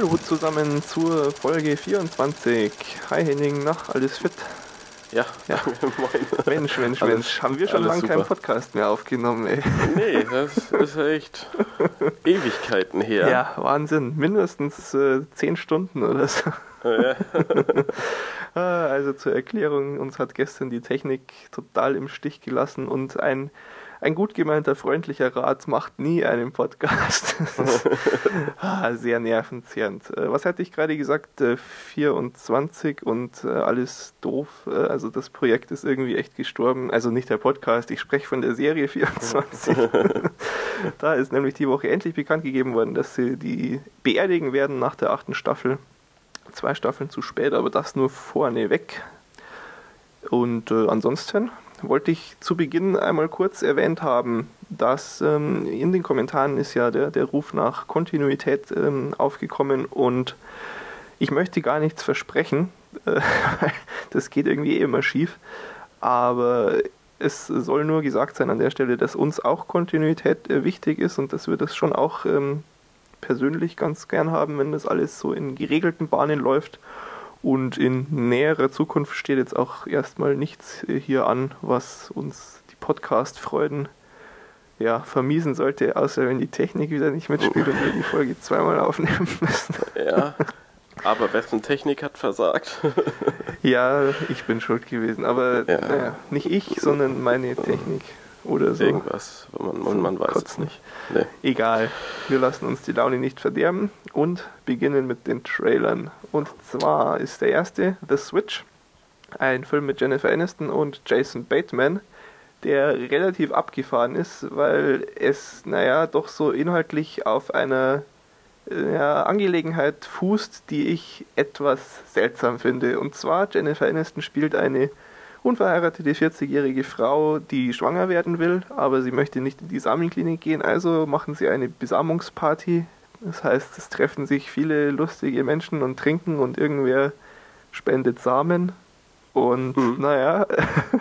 Hallo zusammen zur Folge 24. Hi Henning, nach alles fit? Ja, Ja. moin. Mensch, Mensch, Alles- Mensch, haben wir schon lange keinen. Podcast mehr aufgenommen, ey. Nee, das ist echt Ewigkeiten her. Ja, Wahnsinn. Mindestens äh, 10 Stunden oder so. Äh, Ah, Also zur Erklärung, uns hat gestern die Technik total im Stich gelassen und ein, ein gut gemeinter freundlicher Rat macht nie einen Podcast. Das ist ah, sehr nervenzehrend. Äh, Was hatte ich gerade gesagt? Äh, 24 und äh, alles doof. Äh, Also das Projekt ist irgendwie echt gestorben. Also nicht der Podcast, ich spreche von der Serie 24. da ist nämlich die Woche endlich bekannt gegeben worden, dass sie die beerdigen werden nach der achten Staffel zwei Staffeln zu spät, aber das nur vorneweg. Und äh, ansonsten wollte ich zu Beginn einmal kurz erwähnt haben, dass ähm, in den Kommentaren ist ja der, der Ruf nach Kontinuität ähm, aufgekommen und ich möchte gar nichts versprechen, äh, das geht irgendwie eh immer schief, aber es soll nur gesagt sein an der Stelle, dass uns auch Kontinuität äh, wichtig ist und dass wir das schon auch ähm, persönlich ganz gern haben, wenn das alles so in geregelten Bahnen läuft. Und in näherer Zukunft steht jetzt auch erstmal nichts äh, hier an, was uns die Podcast-Freuden ja, vermiesen sollte, außer wenn die Technik wieder nicht mitspielt und wir die Folge zweimal aufnehmen müssen. ja, aber wessen Technik hat versagt? Ja, ich bin schuld gewesen, aber Ja. naja, nicht ich, sondern meine Technik oder so. Irgendwas, man, man, man weiß es Kotzen. nicht. Nee. Egal, wir lassen uns die Laune nicht verderben und beginnen mit den Trailern. Und zwar ist der erste The Switch, ein Film mit Jennifer Aniston und Jason Bateman, der relativ abgefahren ist, weil es, naja, doch so inhaltlich auf einer ja, Angelegenheit fußt, die ich etwas seltsam finde. Und zwar, Jennifer Aniston spielt eine unverheiratete 40-jährige Frau, die schwanger werden will, aber sie möchte nicht in die Samenklinik gehen, also machen sie eine Besamungsparty. Das heißt, es treffen sich viele lustige Menschen und trinken und irgendwer spendet Samen. Und Mhm. naja,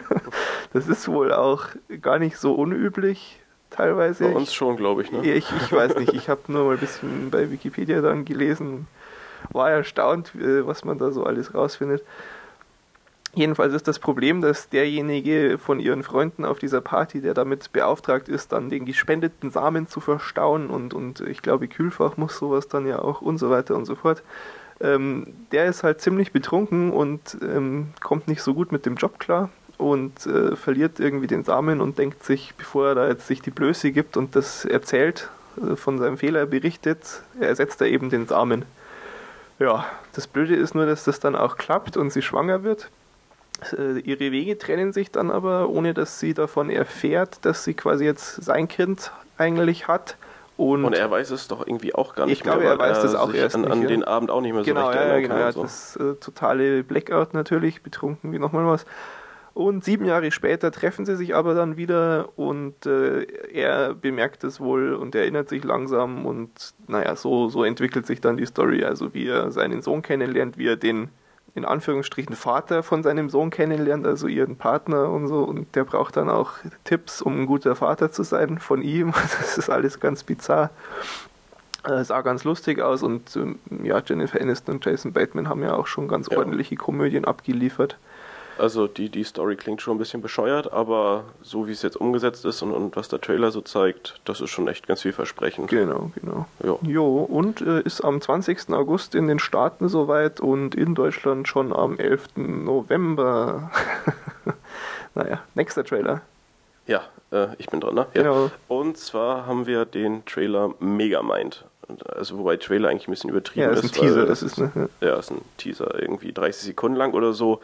das ist wohl auch gar nicht so unüblich teilweise. Bei uns schon, glaube ich. Ne? Ich, ich weiß nicht, ich habe nur mal ein bisschen bei Wikipedia dann gelesen, war erstaunt, äh, was man da so alles rausfindet. Jedenfalls ist das Problem, dass derjenige von ihren Freunden auf dieser Party, der damit beauftragt ist, dann den gespendeten Samen zu verstauen und, und ich glaube, Kühlfach muss sowas dann ja auch und so weiter und so fort. Ähm, der ist halt ziemlich betrunken und ähm, kommt nicht so gut mit dem Job klar und äh, verliert irgendwie den Samen und denkt sich, bevor er da jetzt sich die Blöße gibt und das erzählt, äh, von seinem Fehler berichtet, ersetzt er eben den Samen. Ja, das Blöde ist nur, dass das dann auch klappt und sie schwanger wird. Äh, Ihre Wege trennen sich dann aber, ohne dass sie davon erfährt, dass sie quasi jetzt sein Kind eigentlich hat. Und, Und er weiß es doch irgendwie auch gar nicht Ich glaube, mehr. er weil weiß das auch erst an, nicht, an ja. den Abend auch nicht mehr so genau, recht ja, ja, genau, kann. ja, so. das äh, totale Blackout natürlich, betrunken wie nochmal was. Und sieben Jahre später treffen sie sich aber dann wieder und äh, er bemerkt es wohl und erinnert sich langsam und naja, so, so entwickelt sich dann die Story. Also wie er seinen Sohn kennenlernt, wie er den in Anführungsstrichen Vater von seinem Sohn kennenlernt, also ihren Partner und so. Und der braucht dann auch Tipps, um ein guter Vater zu sein von ihm. Das ist alles ganz bizarr. Äh, sah ganz lustig aus und ähm, ja, Jennifer Aniston und Jason Bateman haben ja auch schon ganz Ja. ordentliche Komödien abgeliefert. Also die, die Story klingt schon ein bisschen bescheuert, aber so wie es jetzt umgesetzt ist und, und was der Trailer so zeigt, das ist schon echt ganz vielversprechend. Genau, genau. Ja. Jo, und äh, ist am 20. August in den Staaten soweit und in Deutschland schon am 11. November. naja, nächster Trailer. Ja, äh, ich bin dran, ne? Ja. Genau. Und zwar haben wir den Trailer Megamind. Also wobei Trailer eigentlich ein bisschen übertrieben Ja, ist. ist ein Teaser, weil das ist, ne? Ja. Ja, ist ein Teaser, irgendwie 30 Sekunden lang oder so.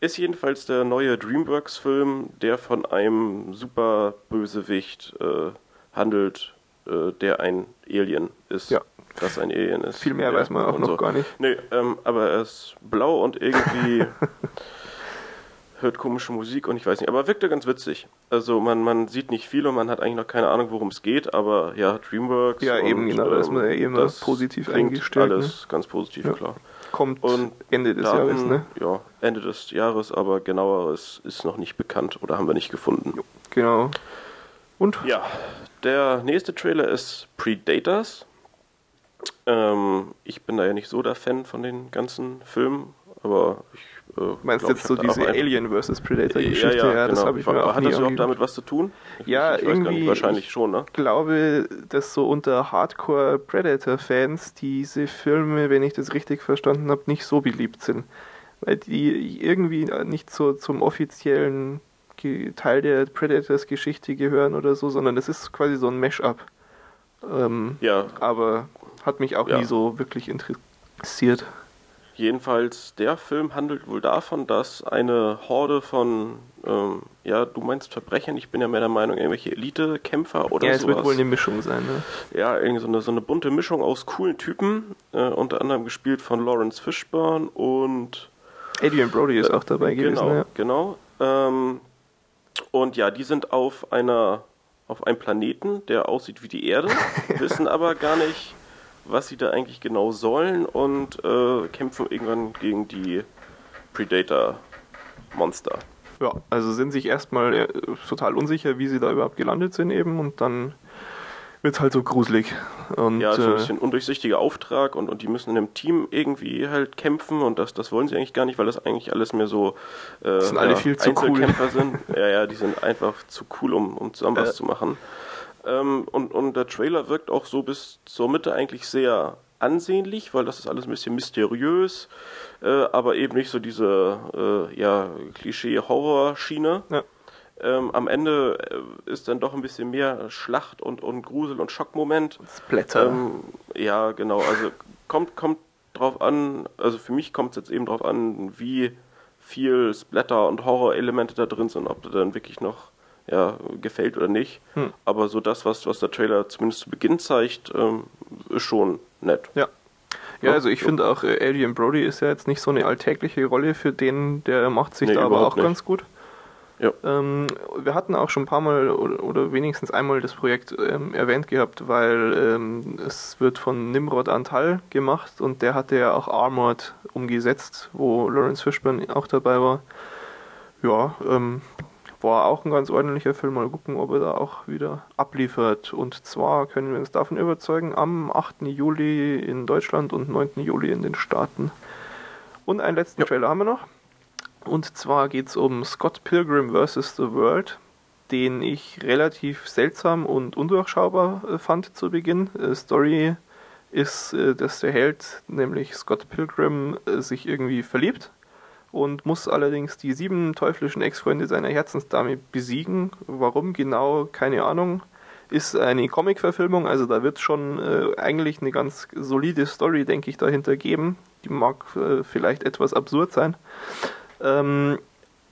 Ist jedenfalls der neue DreamWorks-Film, der von einem super Bösewicht äh, handelt, äh, der ein Alien ist. Ja. Das ein Alien ist. Viel mehr Ja, weiß man auch noch gar nicht. Nee, ähm, aber er ist blau und irgendwie hört komische Musik und ich weiß nicht, aber wirkte ganz witzig. Also man, man sieht nicht viel und man hat eigentlich noch keine Ahnung, worum es geht, aber ja, DreamWorks. Ja, eben, genau, da ist man ja eh immer das positiv eingestellt, Alles ganz positiv, Ja. klar. Kommt Und Ende des Daten, Jahres, ne? Ja, Ende des Jahres, aber genaueres ist noch nicht bekannt oder haben wir nicht gefunden. Genau. Und? Ja, der nächste Trailer ist Predators. Ähm, ich bin da ja nicht so der Fan von den ganzen Filmen, aber ich. Äh, Du meinst glaub, jetzt ich so diese Alien vs. Predator Ja, Geschichte? ja, das genau. habe ich mir auch Hat das überhaupt damit was zu tun? Ja, ich weiß gar irgendwie- nicht, wahrscheinlich schon, ne? Ich glaube, dass so unter Hardcore Predator-Fans diese Filme, wenn ich das richtig verstanden habe, nicht so beliebt sind. Weil die irgendwie nicht so zum offiziellen Teil der Predators-Geschichte gehören oder so, sondern das ist quasi so ein Mash-up. Ähm, Ja, aber hat mich auch Ja. nie so wirklich interessiert. Jedenfalls, der Film handelt wohl davon, dass eine Horde von, ähm, ja, du meinst Verbrechern, ich bin ja mehr der Meinung, irgendwelche Elite-Kämpfer oder ja, es sowas. wird wohl eine Mischung sein. Ne? ja, irgendwie so eine, so eine bunte Mischung aus coolen Typen, äh, unter anderem gespielt von Lawrence Fishburne und Adrian Brody ist auch dabei gewesen. genau, Ja. genau. Ähm, und ja, die sind auf einer, auf einem Planeten, der aussieht wie die Erde, wissen aber gar nicht, was sie da eigentlich genau sollen und äh, kämpfen irgendwann gegen die Predator-Monster. Ja, also sind sich erstmal äh, total unsicher, wie sie da überhaupt gelandet sind eben und dann wird halt so gruselig. Und, Ja, so ein äh, bisschen undurchsichtiger Auftrag und, und die müssen in einem Team irgendwie halt kämpfen und das, das wollen sie eigentlich gar nicht, weil das eigentlich alles mehr so äh, sind alle viel zu cool. Sind. Ja, ja, die sind einfach zu cool, um, um zusammen was Äh. zu machen. Ähm, und, und der Trailer wirkt auch so bis zur Mitte eigentlich sehr ansehnlich, weil das ist alles ein bisschen mysteriös, äh, aber eben nicht so diese äh, ja, Klischee-Horror-Schiene. Ja. Ähm, am Ende äh, ist dann doch ein bisschen mehr Schlacht und, und Grusel- und Schockmoment. Splatter. Ähm, ja, genau. Also kommt, kommt drauf an, also für mich kommt es jetzt eben drauf an, wie viel Splatter- und Horror-Elemente da drin sind, ob das dann wirklich noch ja, gefällt oder nicht. Hm. Aber so das, was, was der Trailer zumindest zu Beginn zeigt, ähm, ist schon nett. ja. Ja, also ich finde auch, äh, Adrian Brody ist ja jetzt nicht so eine alltägliche Rolle für den, der macht sich Nee, da aber auch nicht. ganz gut. Ja. Ähm, wir hatten auch schon ein paar Mal oder, oder wenigstens einmal das Projekt ähm, erwähnt gehabt, weil ähm, es wird von Nimrod Antal gemacht und der hatte ja auch Armored umgesetzt, wo Lawrence Fishburne auch dabei war. Ja, ähm, war auch ein ganz ordentlicher Film. Mal gucken, ob er da auch wieder abliefert. Und zwar können wir uns davon überzeugen, am 8. Juli in Deutschland und 9. Juli in den Staaten. Und einen letzten Ja. Trailer haben wir noch. Und zwar geht es um Scott Pilgrim vs. The World, den ich relativ seltsam und undurchschaubar äh, fand zu Beginn. Äh, Story ist, äh, dass der Held, nämlich Scott Pilgrim, sich irgendwie verliebt und muss allerdings die sieben teuflischen Ex-Freunde seiner Herzensdame besiegen. Warum genau, keine Ahnung. Ist eine Comic-Verfilmung, also da wird schon äh, eigentlich eine ganz solide Story, denke ich, dahinter geben. Die mag äh, vielleicht etwas absurd sein. Ähm,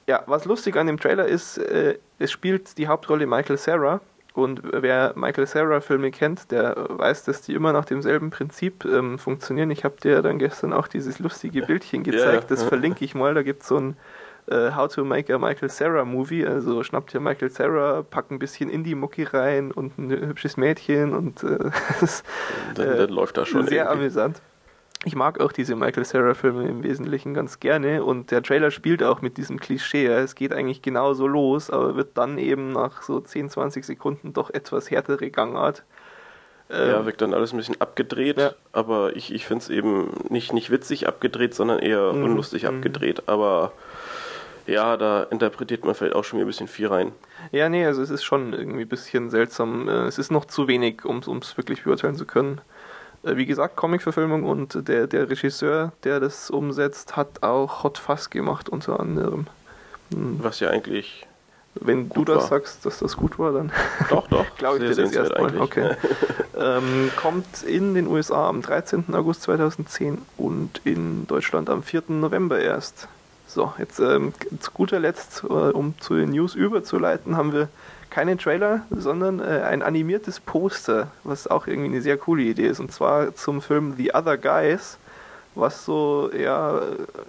ja, was lustig an dem Trailer ist, äh, es spielt die Hauptrolle Michael Sarah. Und wer Michael Sarah Filme kennt, der weiß, dass die immer nach demselben Prinzip ähm, funktionieren. Ich habe dir dann gestern auch dieses lustige Bildchen gezeigt, ja. das verlinke ich mal. Da gibt es so ein äh, How to Make a Michael Sarah Movie. Also schnappt ihr Michael Sarah, packt ein bisschen Indie-Mucki rein und ein hübsches Mädchen und äh, das Dann, Äh, dann läuft das schon sehr irgendwie. amüsant. Ich mag auch diese Michael Cera-Filme im Wesentlichen ganz gerne und der Trailer spielt auch mit diesem Klischee. Ja, Es geht eigentlich genauso los, aber wird dann eben nach so 10, 20 Sekunden doch etwas härtere Gangart. Ja, Ähm, wirkt dann alles ein bisschen abgedreht, Ja. aber ich, ich finde es eben nicht, nicht witzig abgedreht, sondern eher Mhm, unlustig mhm. abgedreht. Aber ja, da interpretiert man vielleicht auch schon ein bisschen viel rein. ja, nee, also es ist schon irgendwie ein bisschen seltsam. Äh, Es ist noch zu wenig, um es wirklich beurteilen zu können. Äh, Wie gesagt, Comic-Verfilmung und der, der Regisseur, der das umsetzt, hat auch Hot Fuzz gemacht, unter anderem. Hm, Was ja eigentlich. Wenn du das war. sagst, dass das gut war, dann Doch, doch. glaube ich dir das erstmal. Okay. ähm, kommt in den USA am 13. August 2010 und in Deutschland am 4. November erst. So, jetzt ähm, zu guter Letzt, äh, um zu den News überzuleiten, haben wir keinen Trailer, sondern äh, ein animiertes Poster, was auch irgendwie eine sehr coole Idee ist. Und zwar zum Film The Other Guys, was so, ja,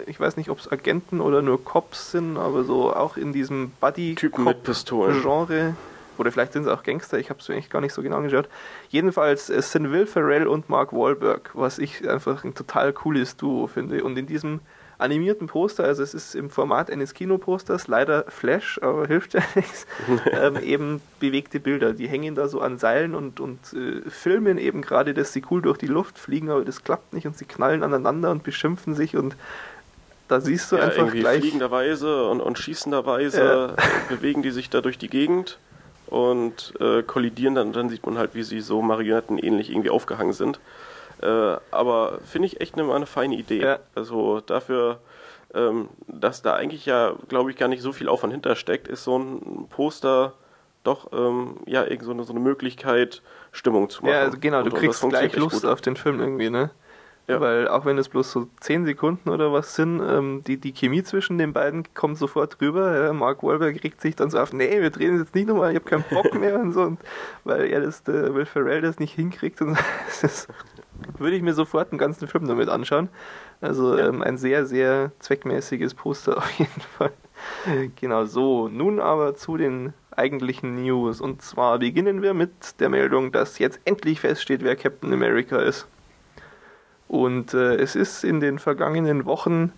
ich weiß nicht, ob es Agenten oder nur Cops sind, aber so auch in diesem. Buddy-Cop-Genre. Oder vielleicht sind es auch Gangster, ich habe es mir eigentlich gar nicht so genau angeschaut. Jedenfalls, es sind Will Ferrell und Mark Wahlberg, was ich einfach ein total cooles Duo finde. Und in diesem animierten Poster, also es ist im Format eines Kinoposters, leider Flash, aber hilft ja nichts, ähm, eben bewegte Bilder. Die hängen da so an Seilen und, und äh, filmen eben gerade, dass sie cool durch die Luft fliegen, aber das klappt nicht und sie knallen aneinander und beschimpfen sich und da siehst du ja, einfach irgendwie gleich. fliegenderweise und, und schießenderweise bewegen die sich da durch die Gegend und äh, kollidieren dann, dann sieht man halt, wie sie so Marionetten ähnlich irgendwie aufgehangen sind. Äh, aber finde ich echt eine, eine feine Idee. Ja. Also dafür, ähm, dass da eigentlich ja, glaube ich, gar nicht so viel Aufwand hintersteckt, ist so ein Poster doch ähm, ja irgend so eine, so eine Möglichkeit, Stimmung zu machen. Ja, also genau, Und- du kriegst gleich Lust gut. auf den Film irgendwie, ne? Ja. Weil auch wenn es bloß so 10 Sekunden oder was sind, ähm, die, die Chemie zwischen den beiden kommt sofort rüber. Ja, Mark Wahlberg regt sich dann so auf, nee, wir drehen jetzt nicht nochmal, ich habe keinen Bock mehr und so. Und weil er das, der Will Ferrell das nicht hinkriegt. Und so. Würde ich mir sofort einen ganzen Film damit anschauen. Also Ja. ähm, ein sehr, sehr zweckmäßiges Poster auf jeden Fall. Genau so. Nun aber zu den eigentlichen News. Und zwar beginnen wir mit der Meldung, dass jetzt endlich feststeht, wer Captain America ist. Und äh, es ist in den vergangenen Wochen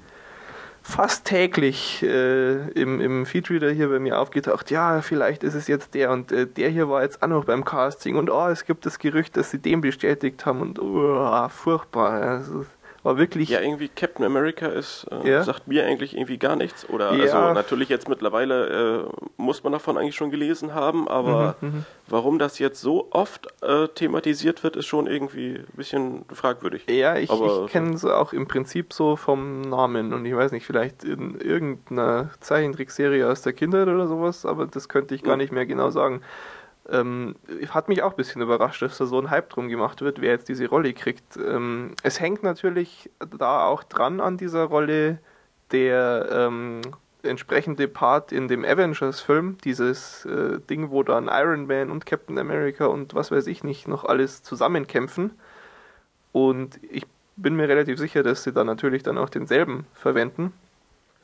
fast täglich äh, im, im Feedreader hier bei mir aufgetaucht, ja, vielleicht ist es jetzt der und äh, der hier war jetzt auch noch beim Casting. Und oh, es gibt das Gerücht, dass sie den bestätigt haben. Und oh, furchtbar. Also, war wirklich Ja, irgendwie Captain America ist, äh, Ja. sagt mir eigentlich irgendwie gar nichts. Oder Ja. also natürlich jetzt mittlerweile äh, muss man davon eigentlich schon gelesen haben, aber Mhm, warum das jetzt so oft äh, thematisiert wird, ist schon irgendwie ein bisschen fragwürdig. Ja, ich, ich kenne sie auch im Prinzip so vom Namen und ich weiß nicht, vielleicht in irgendeiner Zeichentrickserie aus der Kindheit oder sowas, aber das könnte ich gar Mhm. nicht mehr genau sagen. Ähm, hat mich auch ein bisschen überrascht, dass da so ein Hype drum gemacht wird, wer jetzt diese Rolle kriegt. Ähm, es hängt natürlich da auch dran an dieser Rolle der ähm, entsprechende Part in dem Avengers-Film, dieses äh, Ding, wo dann Iron Man und Captain America und was weiß ich nicht noch alles zusammenkämpfen. Und ich bin mir relativ sicher, dass sie da natürlich dann auch denselben verwenden.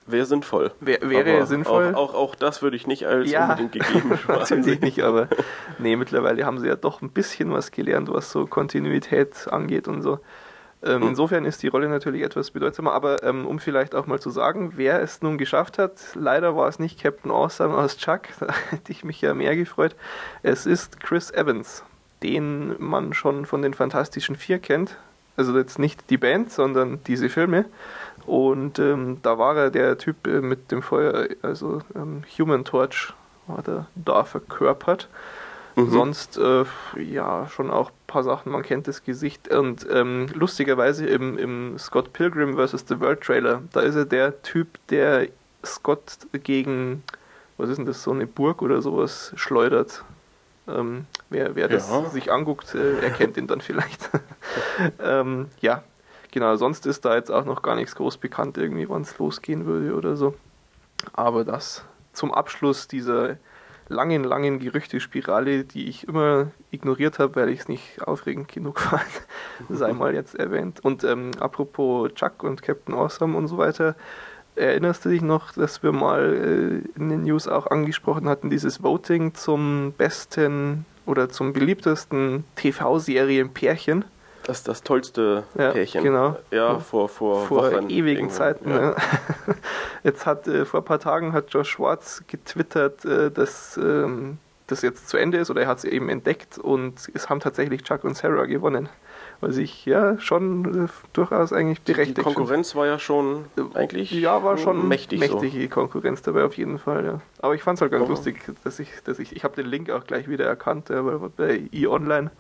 Wäre sinnvoll. Wär, wäre Aber sinnvoll. Auch, auch, auch das würde ich nicht als Ja, unbedingt gegeben Natürlich nicht, aber nee, mittlerweile haben sie ja doch ein bisschen was gelernt, was so Kontinuität angeht und so. Ähm, Mhm. Insofern ist die Rolle natürlich etwas bedeutsamer, aber ähm, um vielleicht auch mal zu sagen, wer es nun geschafft hat, leider war es nicht Captain Awesome aus Chuck, da hätte ich mich ja mehr gefreut. Es ist Chris Evans, den man schon von den Fantastischen Vier kennt. Also jetzt nicht die Band, sondern diese Filme. Und ähm, da war er der Typ äh, mit dem Feuer, also ähm, Human Torch hat er da verkörpert. Mhm. Sonst, äh, ja, schon auch ein paar Sachen, man kennt das Gesicht. Und ähm, lustigerweise im, im Scott Pilgrim vs. The World Trailer, da ist er der Typ, der Scott gegen, was ist denn das, so eine Burg oder sowas schleudert. Ähm, wer, wer das Ja. sich anguckt, äh, erkennt ihn dann vielleicht. ähm, ja, genau, sonst ist da jetzt auch noch gar nichts groß bekannt, irgendwie, wann es losgehen würde oder so. Aber das zum Abschluss dieser langen, langen Gerüchtespirale, die ich immer ignoriert habe, weil ich es nicht aufregend genug fand, sei mal jetzt erwähnt. Und ähm, apropos Chuck und Captain Awesome und so weiter, erinnerst du dich noch, dass wir mal äh, in den News auch angesprochen hatten, dieses Voting zum besten oder zum beliebtesten TV-Serien-Pärchen? Das ist das tollste Ja, Pärchen. genau. Ja, vor, vor, vor Wochen ewigen irgendwann. Zeiten. Ja. ne? Jetzt hat äh, vor ein paar Tagen hat Josh Schwartz getwittert, äh, dass ähm, das jetzt zu Ende ist oder er hat es eben entdeckt und es haben tatsächlich Chuck und Sarah gewonnen. Was ich ja schon äh, durchaus eigentlich Die berechtigt Konkurrenz war ja schon eigentlich finde. Ja, war schon mächtig. mächtige Konkurrenz dabei auf jeden Fall, ja. Aber ich fand es halt ganz Aber- lustig, dass ich, dass ich, ich habe den Link auch gleich wieder erkannt, ja, bei, bei e-online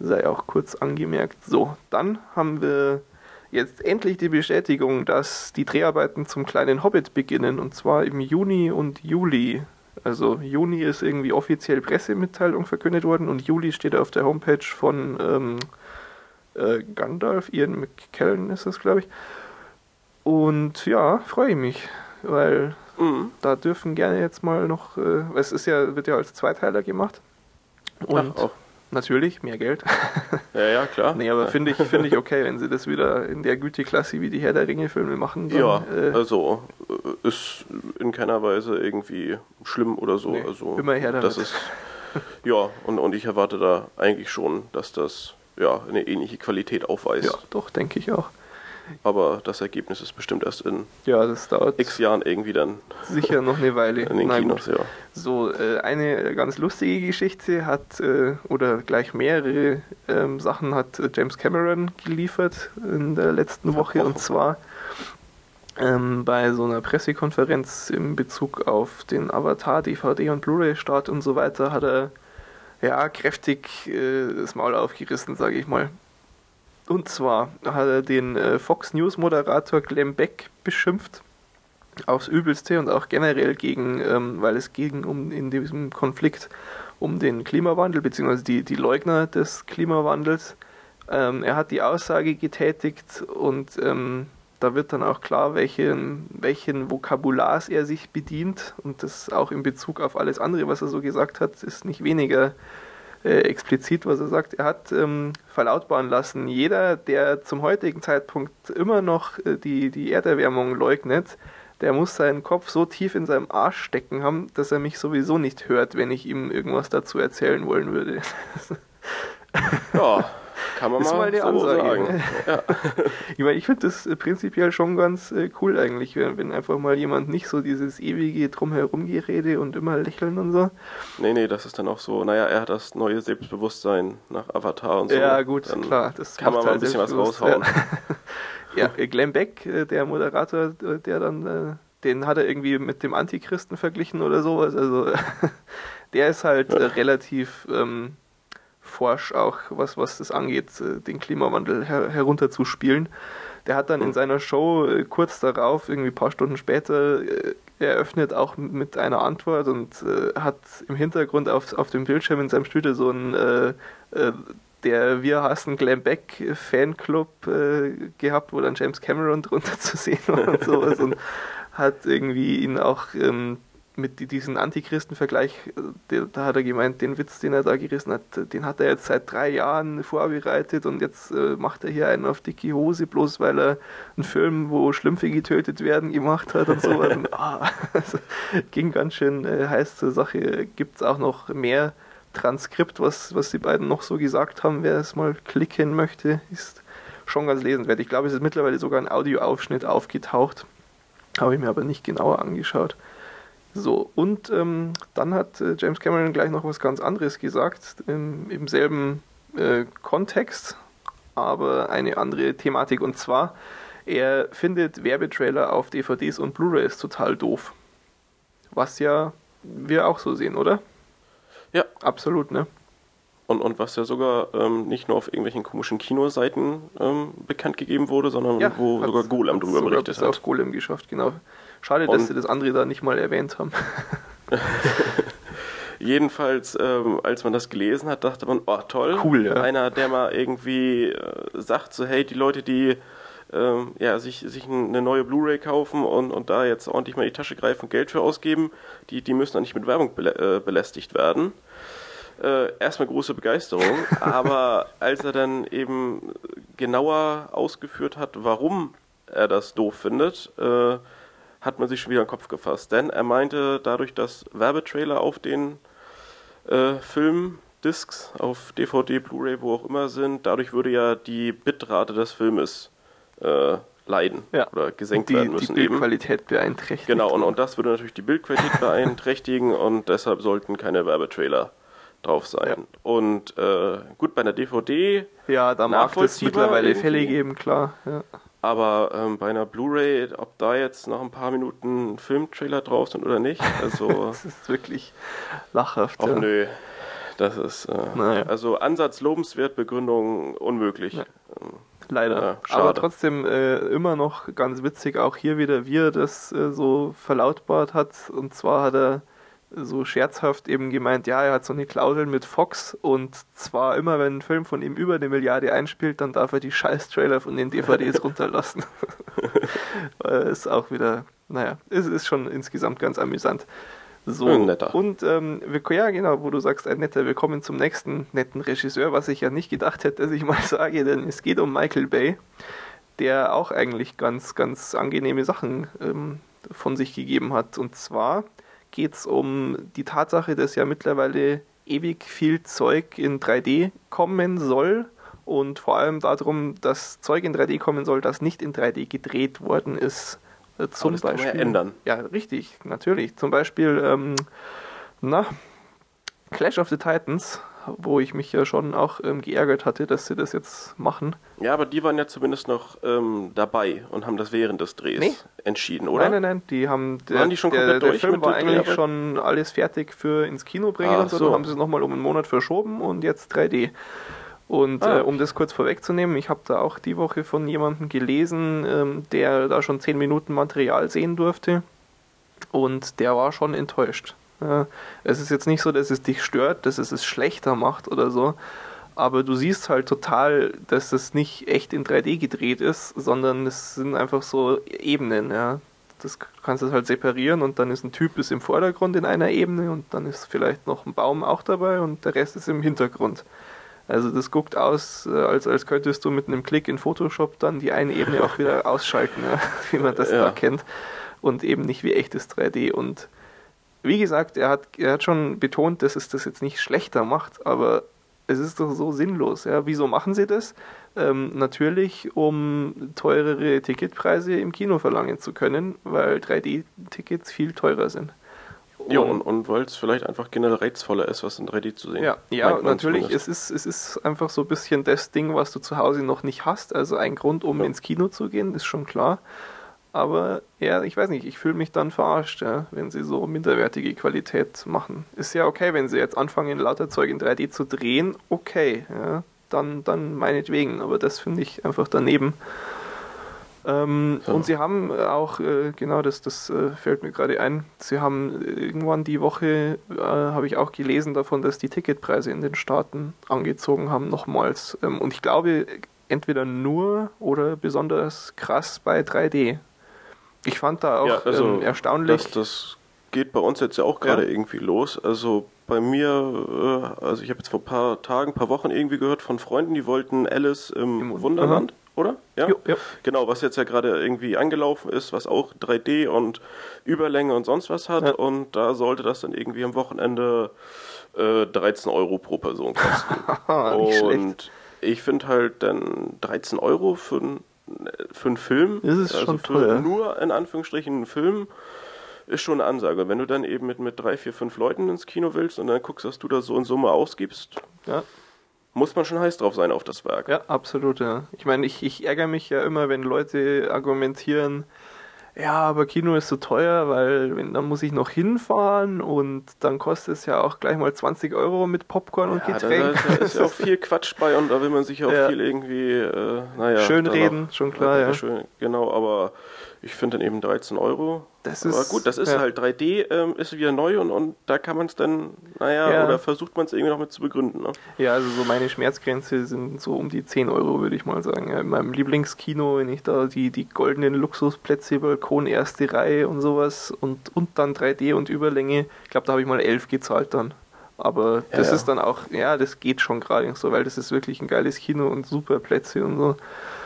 sei auch kurz angemerkt. So, dann haben wir jetzt endlich die Bestätigung, dass die Dreharbeiten zum kleinen Hobbit beginnen und zwar im Juni und Juli. Also Juni ist irgendwie offiziell Pressemitteilung verkündet worden und Juli steht auf der Homepage von ähm, äh, Gandalf, Ian McKellen ist das, glaube ich. Und ja, freue ich mich, weil. Mhm. da dürfen gerne jetzt mal noch, äh, es ist ja, wird ja als Zweiteiler gemacht. Und Ach, auch. natürlich mehr Geld. Ja, ja, klar. nee, aber finde ich, finde ich okay, wenn sie das wieder in der Güteklasse wie die Herr der Ringe-Filme machen. Dann, ja, äh, also äh, ist in keiner Weise irgendwie schlimm oder so. Nee, also immer her damit. das ist ja und, und ich erwarte da eigentlich schon, dass das ja eine ähnliche Qualität aufweist. ja, doch, denke ich auch. aber das Ergebnis ist bestimmt erst in ja, das dauert x Jahren irgendwie dann sicher noch eine Weile. in den Na Kinos, ja. So, äh, eine ganz lustige Geschichte hat, äh, oder gleich mehrere ähm, Sachen hat äh, James Cameron geliefert in der letzten Woche Woche. und zwar ähm, bei so einer Pressekonferenz in Bezug auf den Avatar, DVD und Blu-ray-Start und so weiter hat er ja kräftig äh, das Maul aufgerissen, sage ich mal. Und zwar hat er den äh, Fox News Moderator Glenn Beck beschimpft aufs Übelste und auch generell gegen, ähm, weil es ging um in diesem Konflikt um den Klimawandel beziehungsweise die, die Leugner des Klimawandels. Ähm, er hat die Aussage getätigt und ähm, da wird dann auch klar, welchen, welchen Vokabulars er sich bedient und das auch in Bezug auf alles andere, was er so gesagt hat, ist nicht weniger äh, explizit, was er sagt. Er hat ähm, verlautbaren lassen, jeder, der zum heutigen Zeitpunkt immer noch äh, die, die Erderwärmung leugnet, der muss seinen Kopf so tief in seinem Arsch stecken haben, dass er mich sowieso nicht hört, wenn ich ihm irgendwas dazu erzählen wollen würde. Ja, kann man Ist mal, mal eine so Ansage. sagen. Ja. Ich meine, ich finde das äh, prinzipiell schon ganz äh, cool eigentlich, wenn, einfach mal jemand nicht so dieses ewige Drumherum-Gerede und immer lächeln und so. Nee, nee, das ist dann auch so, naja, er hat das neue Selbstbewusstsein nach Avatar und so. ja, gut, dann klar. Das kann man macht mal ein halt bisschen was raushauen. Ja, ja Glenn Beck, äh, der Moderator, äh, der dann, äh, den hat er irgendwie mit dem Antichristen verglichen oder sowas. Also der ist halt äh, relativ ähm, forsch auch, was, was das angeht, äh, den Klimawandel her herunterzuspielen. Der hat dann in seiner Show äh, kurz darauf, irgendwie ein paar Stunden später, äh, eröffnet auch mit einer Antwort und äh, hat im Hintergrund auf, auf dem Bildschirm in seinem Studio so ein äh, äh, der Wir hassen Glenn Beck Fanclub gehabt, wo dann James Cameron drunter zu sehen war und sowas und hat irgendwie ihn auch ähm, mit die- diesem Antichristen-Vergleich, äh, da hat er gemeint, den Witz, den er da gerissen hat, den hat er jetzt seit drei Jahren vorbereitet und jetzt äh, macht er hier einen auf dicke Hose, bloß weil er einen Film, wo Schlümpfe getötet werden, gemacht hat und sowas. und, ah, also, ging ganz schön äh, heiß zur Sache. Gibt es auch noch mehr Transkript, was, was die beiden noch so gesagt haben, wer es mal klicken möchte, ist schon ganz lesenswert. Ich glaube, es ist mittlerweile sogar ein Audioausschnitt aufgetaucht. Habe ich mir aber nicht genauer angeschaut. So, und ähm, dann hat äh, James Cameron gleich noch was ganz anderes gesagt, im, im selben äh, Kontext, aber eine andere Thematik. Und zwar, er findet Werbetrailer auf DVDs und Blu-rays total doof. Was ja wir auch so sehen, oder? Ja. Absolut, ne? Und, und was ja sogar ähm, nicht nur auf irgendwelchen komischen Kinoseiten ähm, bekannt gegeben wurde, sondern wo hat's- sogar Golem drüber sogar berichtet bis hat. auf Golem geschafft, genau. Schade, dass Und- sie das andere da nicht mal erwähnt haben. Jedenfalls, ähm, als man das gelesen hat, dachte man, oh toll, Cool, ja. einer, der mal irgendwie äh, sagt, so hey, die Leute, die ähm, ja, sich, sich eine neue Blu-ray kaufen und, und da jetzt ordentlich mal in die Tasche greifen und Geld für ausgeben, die, die müssen dann nicht mit Werbung belä äh, belästigt werden. Äh, erstmal große Begeisterung, aber als er dann eben genauer ausgeführt hat, warum er das doof findet, äh, hat man sich schon wieder den Kopf gefasst. Denn er meinte, dadurch, dass Werbetrailer auf den äh, Filmdiscs, auf DVD, Blu-ray, wo auch immer sind, dadurch würde ja die Bitrate des Filmes äh, leiden Ja. oder gesenkt die, werden die müssen. eben. Bildqualität beeinträchtigt. Genau, und, und das würde natürlich die Bildqualität beeinträchtigen und deshalb sollten keine Werbetrailer drauf sein. Ja. Und äh, gut, bei einer DVD, Ja, da mag es mittlerweile irgendwie. Fälle geben, klar. Ja. Aber ähm, bei einer Blu-ray, ob da jetzt nach ein paar Minuten Filmtrailer drauf sind oder nicht, also Das ist wirklich lachhaft. ach ja. nö, das ist äh, Naja. also Ansatz lobenswert, Begründung unmöglich. Ja. Leider. Ja. Aber trotzdem äh, immer noch ganz witzig, auch hier wieder, wie er das äh, so verlautbart hat. Und zwar hat er so scherzhaft eben gemeint, ja, er hat so eine Klausel mit Fox und zwar immer, wenn ein Film von ihm über eine Milliarde einspielt, dann darf er die Scheiß-Trailer von den DVDs runterlassen. Äh, ist auch wieder, naja, es ist schon insgesamt ganz amüsant. So, Ein netter. und ähm, wir, ja genau, wo du sagst, ein netter, wir kommen zum nächsten netten Regisseur, was ich ja nicht gedacht hätte, dass ich mal sage, denn es geht um Michael Bay, der auch eigentlich ganz, ganz angenehme Sachen ähm, von sich gegeben hat. Und zwar geht es um die Tatsache, dass ja mittlerweile ewig viel Zeug in 3D kommen soll und vor allem darum, dass Zeug in 3D kommen soll, das nicht in 3D gedreht worden ist. Äh, zum Beispiel. ja ändern. Ja, richtig, natürlich. Zum Beispiel, ähm, na, Clash of the Titans, wo ich mich ja schon auch ähm, geärgert hatte, dass sie das jetzt machen. Ja, aber die waren ja zumindest noch ähm, dabei und haben das während des Drehs Nee. entschieden, oder? Nein, nein, nein, die haben der, Waren die schon der, komplett der durch Film mit war der eigentlich Dreharbeit? schon alles fertig für ins Kino bringen Ach und so, so. dann haben sie es nochmal um einen Monat verschoben und jetzt 3D. Und Ah. äh, um das kurz vorwegzunehmen, ich habe da auch die Woche von jemandem gelesen, ähm, der da schon 10 Minuten Material sehen durfte und der war schon enttäuscht. Ja, es ist jetzt nicht so, dass es dich stört, dass es es schlechter macht oder so, aber du siehst halt total, dass es nicht echt in 3D gedreht ist, sondern es sind einfach so Ebenen, ja. Das du kannst es halt separieren und dann ist ein Typ ist im Vordergrund in einer Ebene und dann ist vielleicht noch ein Baum auch dabei und der Rest ist im Hintergrund. Also das guckt aus, äh, als, als könntest du mit einem Klick in Photoshop dann die eine Ebene auch wieder ausschalten, ja, wie man das Ja. da kennt. Und eben nicht wie echtes 3D. Und wie gesagt, er hat, er hat schon betont, dass es das jetzt nicht schlechter macht, aber es ist doch so sinnlos. Ja? Wieso machen sie das? Ähm, natürlich, um teurere Ticketpreise im Kino verlangen zu können, weil 3D-Tickets viel teurer sind. Ja, und, und weil es vielleicht einfach generell reizvoller ist, was in 3D zu sehen. Ja, ja natürlich. zumindest. Es ist, es ist einfach so ein bisschen das Ding, was du zu Hause noch nicht hast. Also ein Grund, um Ja. ins Kino zu gehen, ist schon klar. Aber ja, ich weiß nicht, ich fühle mich dann verarscht, ja, wenn sie so minderwertige Qualität machen. Ist ja okay, wenn sie jetzt anfangen, lauter Zeug in 3D zu drehen, okay, ja, dann, dann meinetwegen. Aber das finde ich einfach daneben. Ähm, So. Und sie haben auch, äh, genau das, das äh, fällt mir gerade ein, sie haben irgendwann die Woche, äh, habe ich auch gelesen davon, dass die Ticketpreise in den Staaten angezogen haben, nochmals. Ähm, und ich glaube, entweder nur oder besonders krass bei 3D. Ich fand da auch ja, also ähm, erstaunlich. Das, das geht bei uns jetzt ja auch gerade Ja. irgendwie los. Also bei mir, äh, also ich habe jetzt vor ein paar Tagen, paar Wochen irgendwie gehört von Freunden, die wollten Alice im, Im Wund- Wunderland, oder? Ja. Jo, ja. Genau, was jetzt ja gerade irgendwie angelaufen ist, was auch 3D und Überlänge und sonst was hat. Ja. Und da sollte das dann irgendwie am Wochenende äh, 13 Euro pro Person kosten. Nicht schlecht. und ich finde halt dann 13 Euro für, ein- für einen Film, ist also schon teuer. nur in Anführungsstrichen einen Film, ist schon eine Ansage. Wenn du dann eben mit, mit drei, vier, fünf Leuten ins Kino willst und dann guckst, dass du da so in Summe ausgibst, Ja. muss man schon heiß drauf sein auf das Werk. Ja, absolut, ja. Ich meine, ich, ich ärgere mich ja immer, wenn Leute argumentieren, ja, aber Kino ist so teuer, weil dann muss ich noch hinfahren und dann kostet es ja auch gleich mal 20 Euro mit Popcorn und Ja, da, Getränk. da, da ist ja auch viel Quatsch bei und da will man sich ja auch Ja. viel irgendwie, äh, naja. Schön da reden, noch- schon klar, ja. Schön, genau, aber ich finde dann eben 13 Euro. Das aber ist- gut, das ist ja. halt 3D, ähm, ist wieder neu und, und da kann man es dann, naja, Ja. oder versucht man es irgendwie noch mit zu begründen. Ne? Ja, also so meine Schmerzgrenze sind so um die 10 Euro, würde ich mal sagen. In meinem Lieblingskino, wenn ich da die, die goldenen Luxusplätze, Balkon, erste Reihe und sowas und, und dann 3D und Überlänge, ich glaube, da habe ich mal 11 gezahlt dann. Aber Ja, das ja. ist dann auch, ja, das geht schon gerade so, weil das ist wirklich ein geiles Kino und super Plätze und so.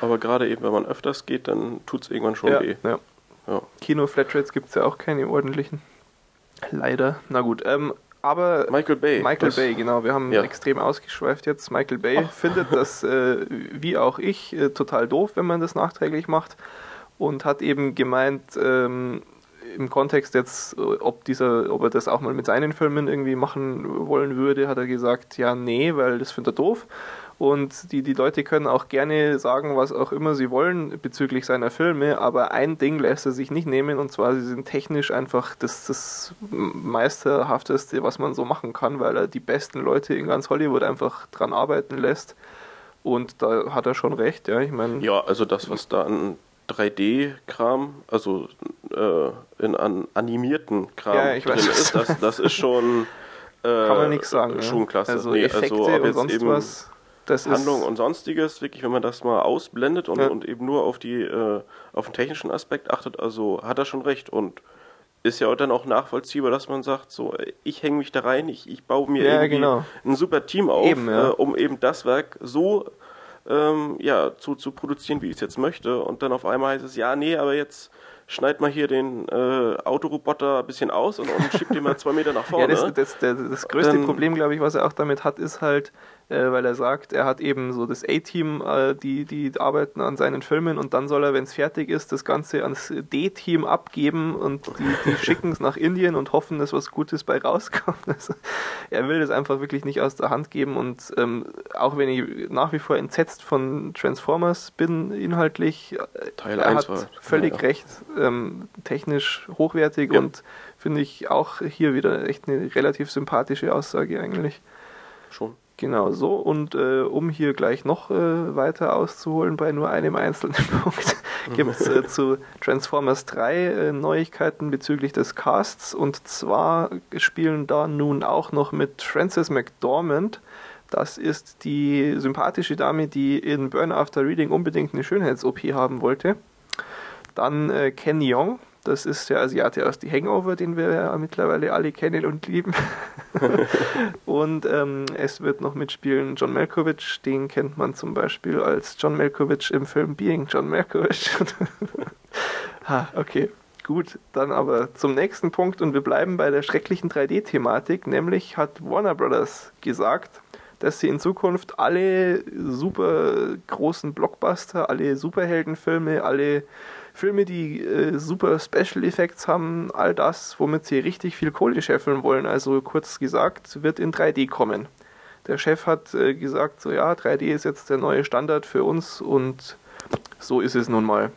Aber gerade eben, wenn man öfters geht, dann tut es irgendwann schon ja, weh. ja. Ja. Kino-Flatrates gibt es ja auch keine ordentlichen. Leider. Na gut, ähm, aber Michael Bay. Michael das- Bay, genau. Wir haben Ja. extrem ausgeschweift jetzt. Michael Bay findet das, äh, wie auch ich, äh, total doof, wenn man das nachträglich macht. Und hat eben gemeint, ähm, im Kontext jetzt, äh, ob dieser, ob er das auch mal mit seinen Filmen irgendwie machen wollen würde, hat er gesagt, ja, nee, weil das findet er doof. Und die, die Leute können auch gerne sagen, was auch immer sie wollen bezüglich seiner Filme, aber ein Ding lässt er sich nicht nehmen, und zwar, sie sind technisch einfach das, das meisterhafteste, was man so machen kann, weil er die besten Leute in ganz Hollywood einfach dran arbeiten lässt. Und da hat er schon recht, ja. Ich meine, Ja, also das, was da an 3D-Kram, also äh, in an animierten Kram Ja, ich drin weiß, ist, das, das ist schon äh, kann man nichts sagen. Schon ja. klasse. Also Nee, Effekte also, ob und jetzt eben was. Das Handlung und sonstiges, wirklich, wenn man das mal ausblendet und, Ja. und eben nur auf die äh, auf den technischen Aspekt achtet, also hat er schon recht und ist ja dann auch nachvollziehbar, dass man sagt, so äh, ich hänge mich da rein, ich, ich baue mir Ja, irgendwie genau. ein super Team auf, Eben, ja. äh, um eben das Werk so ähm, ja, zu, zu produzieren, wie ich es jetzt möchte und dann auf einmal heißt es, ja, nee, aber jetzt schneid mal hier den äh, Autoroboter ein bisschen aus und, und schieb den mal zwei Meter nach vorne. ja, das, das, das, das größte Dann- Problem, glaube ich, was er auch damit hat, ist halt, äh, weil er sagt, er hat eben so das A-Team, äh, die, die arbeiten an seinen Filmen und dann soll er, wenn es fertig ist, das Ganze ans D-Team abgeben und die, die schicken es nach Indien und hoffen, dass was Gutes bei rauskommt. Also, er will das einfach wirklich nicht aus der Hand geben und ähm, auch wenn ich nach wie vor entsetzt von Transformers bin, inhaltlich, äh, Teil er 1 hat war- völlig ja, ja. recht, ähm, technisch hochwertig Ja. und finde ich auch hier wieder echt eine relativ sympathische Aussage eigentlich. Schon. Genau so. Und äh, um hier gleich noch äh, weiter auszuholen bei nur einem einzelnen Punkt, gibt es äh, zu Transformers 3 äh, Neuigkeiten bezüglich des Casts. Und zwar spielen da nun auch noch mit Frances McDormand. Das ist die sympathische Dame, die in Burn After Reading unbedingt eine Schönheits-OP haben wollte. Dann äh, Ken Jeong, das ist der Asiate aus The Hangover, den wir ja mittlerweile alle kennen und lieben. und ähm, es wird noch mitspielen John Malkovich, den kennt man zum Beispiel als John Malkovich im Film Being John Malkovich. ha, okay. Gut, dann aber zum nächsten Punkt und wir bleiben bei der schrecklichen 3D-Thematik, nämlich hat Warner Brothers gesagt, dass sie in Zukunft alle super großen Blockbuster, alle Superheldenfilme, alle Filme, die äh, super Special Effects haben, all das, womit sie richtig viel Kohle scheffeln wollen, also kurz gesagt, wird in 3D kommen. Der Chef hat äh, gesagt, so ja, 3D ist jetzt der neue Standard für uns und so ist es nun mal.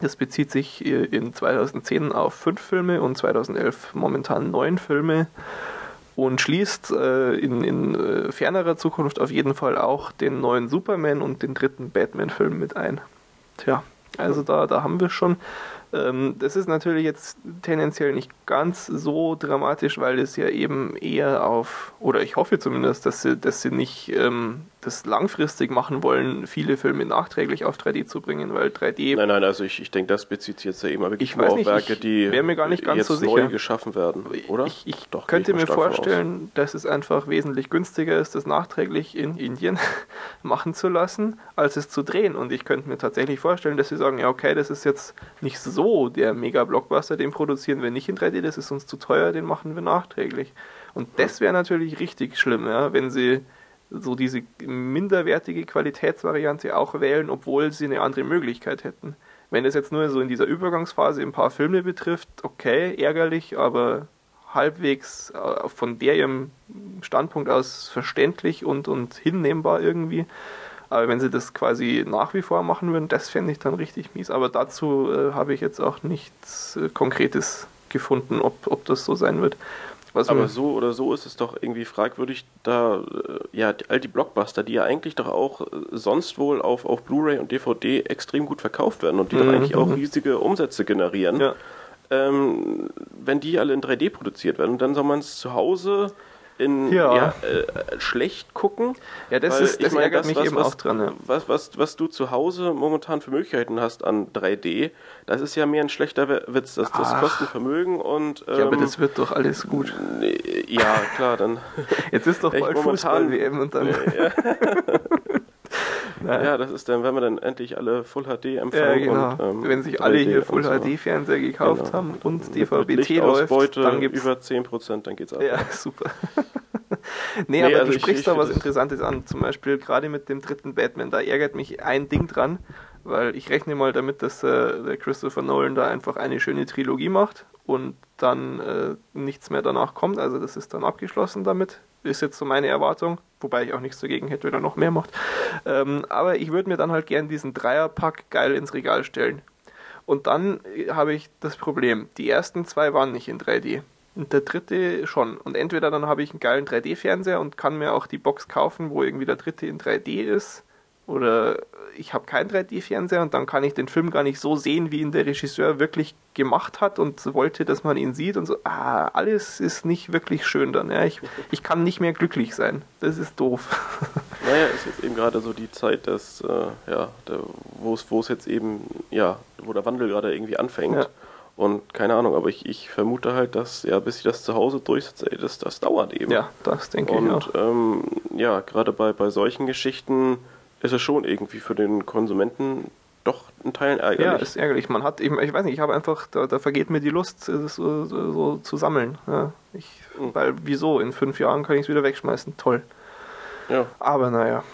Das bezieht sich äh, in 2010 auf fünf Filme und 2011 momentan neun Filme und schließt äh, in, in äh, fernerer Zukunft auf jeden Fall auch den neuen Superman und den dritten Batman-Film mit ein. Tja, also da, da haben wir schon. Ähm, das ist natürlich jetzt tendenziell nicht ganz so dramatisch, weil es ja eben eher auf, oder ich hoffe zumindest, dass sie, dass sie nicht ähm, das langfristig machen wollen, viele Filme nachträglich auf 3D zu bringen, weil 3D Nein, nein, also ich, ich denke, das bezieht sich jetzt ja immer wirklich Ich weiß auf nicht, Werke, die mir gar nicht ganz jetzt so neu sicher. geschaffen werden, oder? Ich, ich Doch, könnte mir vorstellen, dass es einfach wesentlich günstiger ist, das nachträglich in Indien machen zu lassen, als es zu drehen. Und ich könnte mir tatsächlich vorstellen, dass sie sagen, ja okay, das ist jetzt nicht so der Mega-Blockbuster, den produzieren wir nicht in 3D, das ist uns zu teuer, den machen wir nachträglich. Und das wäre natürlich richtig schlimm, ja, wenn sie so diese minderwertige Qualitätsvariante auch wählen, obwohl sie eine andere Möglichkeit hätten. Wenn das jetzt nur so in dieser Übergangsphase ein paar Filme betrifft, okay, ärgerlich, aber halbwegs äh, von deren Standpunkt aus verständlich und, und hinnehmbar irgendwie. Aber wenn sie das quasi nach wie vor machen würden, das fände ich dann richtig mies. Aber dazu äh, habe ich jetzt auch nichts äh, Konkretes gefunden, ob, ob das so sein wird. Was Aber so oder so ist es doch irgendwie fragwürdig, da äh, ja all die Blockbuster, die ja eigentlich doch auch äh, sonst wohl auf, auf Blu-ray und DVD extrem gut verkauft werden und die Mhm, doch eigentlich auch mhm. riesige Umsätze generieren, ja. ähm, wenn die alle in 3D produziert werden, dann soll man es zu Hause in Ja. ja, äh, schlecht gucken. ja, das, ist, ich das meine, ärgert das, mich was- eben was, auch dran. Ja. Was, was, was du zu Hause momentan für Möglichkeiten hast an 3D, das ist ja mehr ein schlechter Witz. Das, das kostet Vermögen und. ja, aber ähm, das wird doch alles gut. nee, ja, klar, dann. Jetzt ist doch Echt bald momentan- Fußball-WM und dann. ja, Naja. ja, das ist dann, wenn wir dann endlich alle Full HD Ja, empfangen. genau. Und, ähm, Wenn sich alle 3D hier Full und so. HD-Fernseher gekauft Genau. haben und DVB-T läuft, dann gibt's über 10%, dann geht's ab. Ja, super. nee, Nee, aber also du ich- sprichst ich da find was Interessantes an. Zum Beispiel gerade mit dem dritten Batman. Da ärgert mich ein Ding dran, weil ich rechne mal damit, dass äh, der Christopher Nolan da einfach eine schöne Trilogie macht und dann äh, nichts mehr danach kommt. Also das ist dann abgeschlossen damit. Ist jetzt so meine Erwartung. Wobei ich auch nichts dagegen hätte, wenn er noch mehr macht. Ähm, aber ich würde mir dann halt gern diesen Dreierpack geil ins Regal stellen. Und dann äh, habe ich das Problem, die ersten zwei waren nicht in 3D. Und der dritte schon. Und entweder dann habe ich einen geilen 3D-Fernseher und kann mir auch die Box kaufen, wo irgendwie der dritte in 3D ist. Oder ich habe keinen 3D-Fernseher und dann kann ich den Film gar nicht so sehen, wie ihn der Regisseur wirklich gemacht hat und wollte, dass man ihn sieht und so. Ah, alles ist nicht wirklich schön dann. Ja. Ich, ich kann nicht mehr glücklich sein. Das ist doof. Naja, ist jetzt eben gerade so die Zeit, dass, äh, ja, wo es jetzt eben, ja, wo der Wandel gerade irgendwie anfängt. Ja. Und keine Ahnung, aber ich, ich vermute halt, dass, ja, bis sich das zu Hause durchsetzt, ey, das, das dauert eben. ja, das denke ich auch. Und ähm, ja, gerade bei, bei solchen Geschichten ist es schon irgendwie für den Konsumenten doch in Teilen ärgerlich. Ja, ist ärgerlich. Man hat eben, ich weiß nicht, ich habe einfach, da, da vergeht mir die Lust, so, so, so zu sammeln. Ja, ich, mhm. Weil, wieso? In fünf Jahren kann ich es wieder wegschmeißen. Toll. Ja. Aber naja.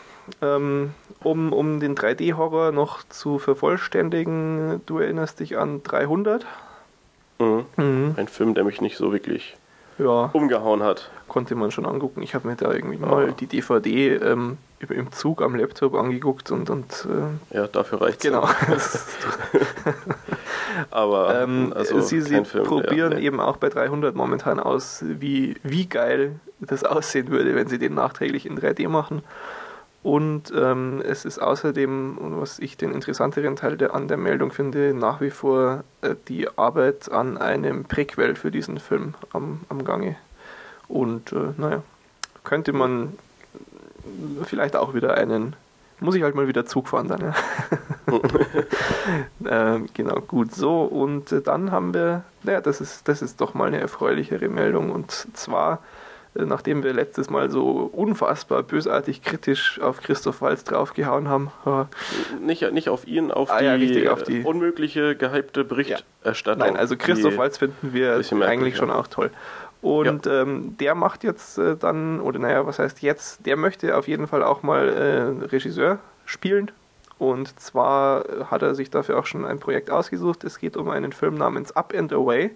Ähm, um, um den 3D-Horror noch zu vervollständigen, du erinnerst dich an 300? Mhm. Mhm. Ein Film, der mich nicht so wirklich ja, umgehauen hat. Konnte man schon angucken. Ich habe mir da irgendwie mal die DVD ähm, im Zug am Laptop angeguckt und. und äh, ja, dafür reicht es. Genau. Aber ähm, also sie, sie Film, probieren ja, nee. eben auch bei 300 momentan aus, wie, wie geil das aussehen würde, wenn sie den nachträglich in 3D machen. Und ähm, es ist außerdem, was ich den interessanteren Teil der, an der Meldung finde, nach wie vor äh, die Arbeit an einem Prequel für diesen Film am, am Gange. Und äh, naja, könnte man vielleicht auch wieder einen, muss ich halt mal wieder Zug fahren dann. Ja. äh, genau, gut so. Und äh, dann haben wir, naja, das ist, das ist doch mal eine erfreulichere Meldung. Und zwar nachdem wir letztes Mal so unfassbar bösartig kritisch auf Christoph Walz draufgehauen haben. Nicht, nicht auf ihn, auf, ah, die, ja, richtig, auf die unmögliche, gehypte Berichterstattung. Nein, also Christoph Walz finden wir eigentlich schon auch toll. Und ja. ähm, der macht jetzt äh, dann, oder naja, was heißt jetzt, der möchte auf jeden Fall auch mal äh, Regisseur spielen. Und zwar hat er sich dafür auch schon ein Projekt ausgesucht. Es geht um einen Film namens Up and Away.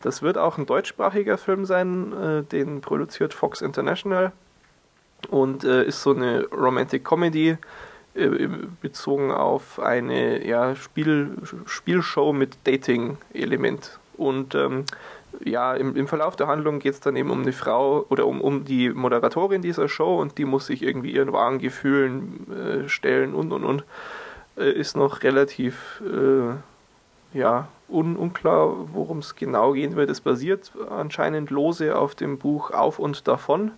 Das wird auch ein deutschsprachiger Film sein, äh, den produziert Fox International und äh, ist so eine Romantic Comedy äh, bezogen auf eine ja, Spiel, Spielshow mit Dating-Element. Und ähm, ja, im, im, Verlauf der Handlung geht es dann eben um eine Frau oder um, um die Moderatorin dieser Show und die muss sich irgendwie ihren wahren Gefühlen äh, stellen und und und. Äh, ist noch relativ äh, ja, un unklar, worum es genau gehen wird. Es basiert anscheinend lose auf dem Buch Auf und Davon.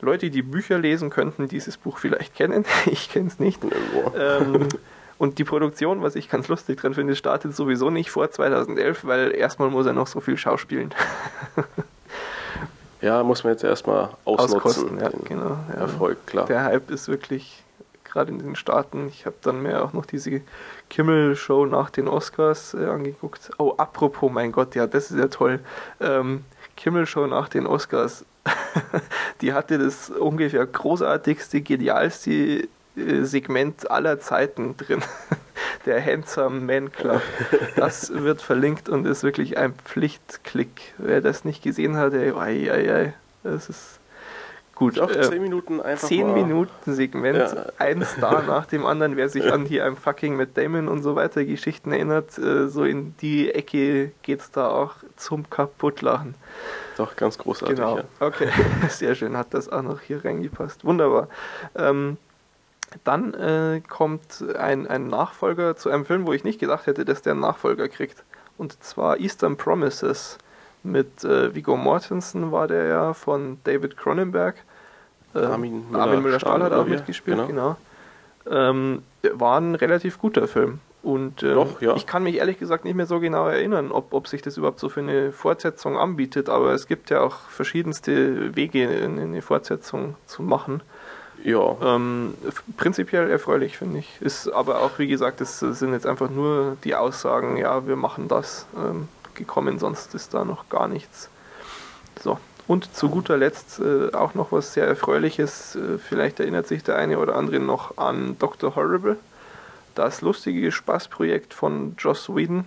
Leute, die Bücher lesen, könnten dieses Buch vielleicht kennen. Ich kenne es nicht. Ähm, und die Produktion, was ich ganz lustig dran finde, startet sowieso nicht vor 2011, weil erstmal muss er noch so viel schauspielen. ja, muss man jetzt erstmal ausnutzen. Auskosten, ja, genau. Ja. Erfolg, klar. Der Hype ist wirklich gerade in den Staaten. Ich habe dann mir auch noch diese Kimmel-Show nach den Oscars äh, angeguckt. Oh, apropos, mein Gott, ja, das ist ja toll. Ähm, Kimmel-Show nach den Oscars. die hatte das ungefähr großartigste, genialste Segment aller Zeiten drin. Der Handsome Man Club. Das wird verlinkt und ist wirklich ein Pflichtklick. Wer das nicht gesehen hat, ey, ei, ei, ei, das ist Gut, auch äh, 10 Minuten einfach 10 mal. Minuten Segment, ja. ein Star nach dem anderen, wer sich an hier ein fucking Matt Damon und so weiter Geschichten erinnert, äh, so in die Ecke geht's da auch zum Kaputtlachen. Doch, ganz großartig. Genau, ja. okay, sehr schön, hat das auch noch hier reingepasst. Wunderbar. Ähm, dann äh, kommt ein, ein Nachfolger zu einem Film, wo ich nicht gedacht hätte, dass der einen Nachfolger kriegt. Und zwar Eastern Promises. Mit äh, Viggo Mortensen war der ja von David Cronenberg. Äh, Armin Müller-Stahl Müller hat auch mitgespielt, genau. genau. Ähm, war ein relativ guter Film. Und ähm, Doch, ja. ich kann mich ehrlich gesagt nicht mehr so genau erinnern, ob, ob sich das überhaupt so für eine Fortsetzung anbietet, aber es gibt ja auch verschiedenste Wege, eine Fortsetzung zu machen. Ja. Ähm, prinzipiell erfreulich, finde ich. Ist aber auch, wie gesagt, es sind jetzt einfach nur die Aussagen, ja, wir machen das. Ähm, gekommen, sonst ist da noch gar nichts. So, und zu guter Letzt äh, auch noch was sehr Erfreuliches. Äh, vielleicht erinnert sich der eine oder andere noch an Dr. Horrible, das lustige Spaßprojekt von Joss Whedon.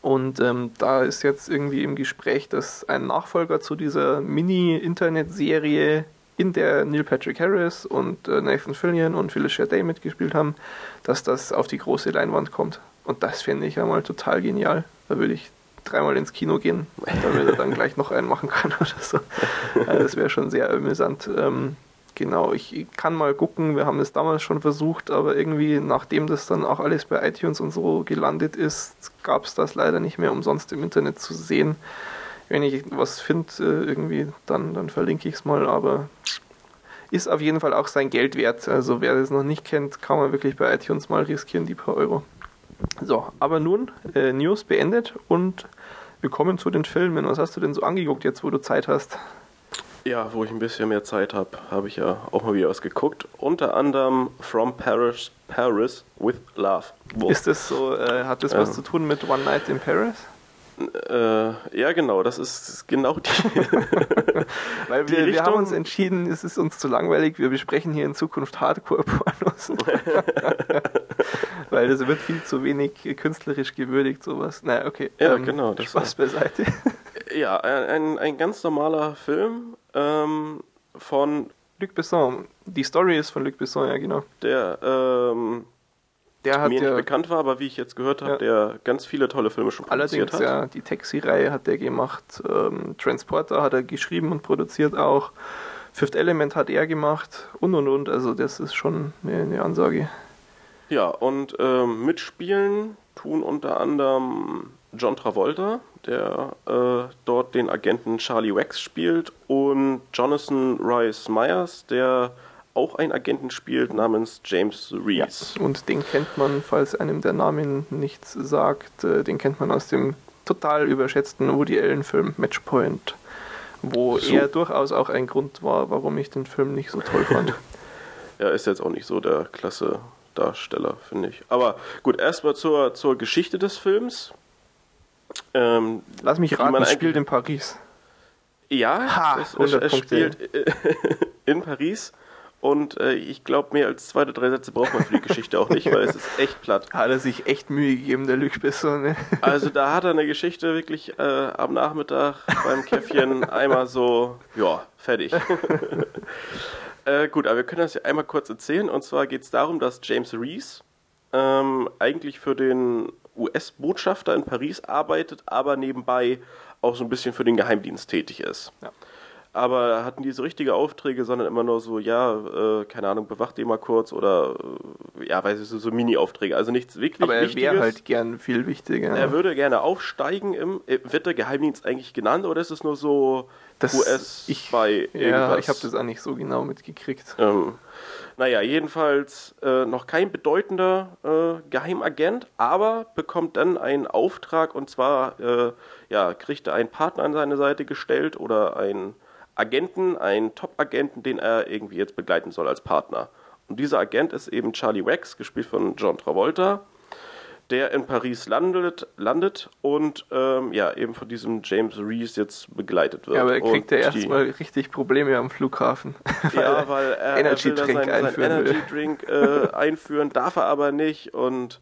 Und ähm, da ist jetzt irgendwie im Gespräch, dass ein Nachfolger zu dieser Mini-Internet-Serie, in der Neil Patrick Harris und äh, Nathan Fillion und Felicia Day mitgespielt haben, dass das auf die große Leinwand kommt. Und das finde ich ja mal total genial. Da würde ich dreimal ins Kino gehen, damit er dann gleich noch einen machen kann oder so. Also das wäre schon sehr amüsant. Ähm, genau, ich kann mal gucken, wir haben das damals schon versucht, aber irgendwie, nachdem das dann auch alles bei iTunes und so gelandet ist, gab es das leider nicht mehr umsonst im Internet zu sehen. Wenn ich was finde, äh, irgendwie, dann, dann verlinke ich es mal, aber ist auf jeden Fall auch sein Geld wert. Also wer das noch nicht kennt, kann man wirklich bei iTunes mal riskieren, die paar Euro. So, aber nun äh, News beendet und wir kommen zu den Filmen. Was hast du denn so angeguckt jetzt, wo du Zeit hast? Ja, wo ich ein bisschen mehr Zeit habe, habe ich ja auch mal wieder was geguckt. Unter anderem From Paris, Paris with Love. Wo? Ist das so, äh, hat das ja. was zu tun mit One Night in Paris? Äh, ja, genau, das ist genau die. Weil wir, die wir haben uns entschieden, es ist uns zu langweilig, wir besprechen hier in Zukunft Hardcore-Pornos. Weil das wird viel zu wenig künstlerisch gewürdigt, sowas. Naja, okay. Ja, ähm, genau. Das Spaß beiseite. Ja, ein, ein ganz normaler Film ähm, von. Luc Besson. Die Story ist von Luc Besson, ja, genau. Der ähm, der hat mir nicht bekannt war, aber wie ich jetzt gehört habe, ja. der ganz viele tolle Filme schon produziert Allerdings, hat. ja, die Taxi-Reihe hat der gemacht, ähm, Transporter hat er geschrieben und produziert auch, Fifth Element hat er gemacht und und und, also das ist schon eine, eine Ansage. Ja, und ähm, mitspielen tun unter anderem John Travolta, der äh, dort den Agenten Charlie Wax spielt, und Jonathan Rice Myers, der auch einen Agenten spielt namens James Reese. Ja, und den kennt man, falls einem der Name nichts sagt, äh, den kennt man aus dem total überschätzten Woody Allen-Film Matchpoint, wo so. er durchaus auch ein Grund war, warum ich den Film nicht so toll fand. er ist jetzt auch nicht so der klasse Darsteller, finde ich. Aber gut, erstmal zur, zur Geschichte des Films. Ähm, Lass mich raten, es spielt in Paris. Ja, ha, es, es spielt in Paris. Und äh, ich glaube, mehr als zwei oder drei Sätze braucht man für die Geschichte auch nicht, weil es ist echt platt. Hat er sich echt Mühe gegeben, der Luc Besson. Ne? Also da hat er eine Geschichte wirklich äh, am Nachmittag beim Käffchen einmal so, ja, fertig. äh, gut, aber wir können das ja einmal kurz erzählen. Und zwar geht es darum, dass James Reese ähm, eigentlich für den US-Botschafter in Paris arbeitet, aber nebenbei auch so ein bisschen für den Geheimdienst tätig ist. Ja aber hatten die so richtige Aufträge, sondern immer nur so, ja, äh, keine Ahnung, bewacht die mal kurz oder äh, ja, weiß ich, so, so Mini-Aufträge. Also nichts wirklich Aber er wäre halt gern viel wichtiger. Er würde gerne aufsteigen im, äh, wird der Geheimdienst eigentlich genannt oder ist es nur so das, US ich, bei irgendwas? Ja, ich habe das auch nicht so genau mitgekriegt. Ähm, naja, jedenfalls äh, noch kein bedeutender äh, Geheimagent, aber bekommt dann einen Auftrag und zwar äh, ja, kriegt er einen Partner an seine Seite gestellt oder ein Agenten, einen Top-Agenten, den er irgendwie jetzt begleiten soll als Partner. Und dieser Agent ist eben Charlie Wax, gespielt von John Travolta, der in Paris landet, landet und ähm, ja, eben von diesem James Reese jetzt begleitet wird. Ja, aber er kriegt ja erstmal richtig Probleme am Flughafen. ja, weil er, Energy er will Drink seinen, seinen Energy Drink äh, einführen, darf er aber nicht und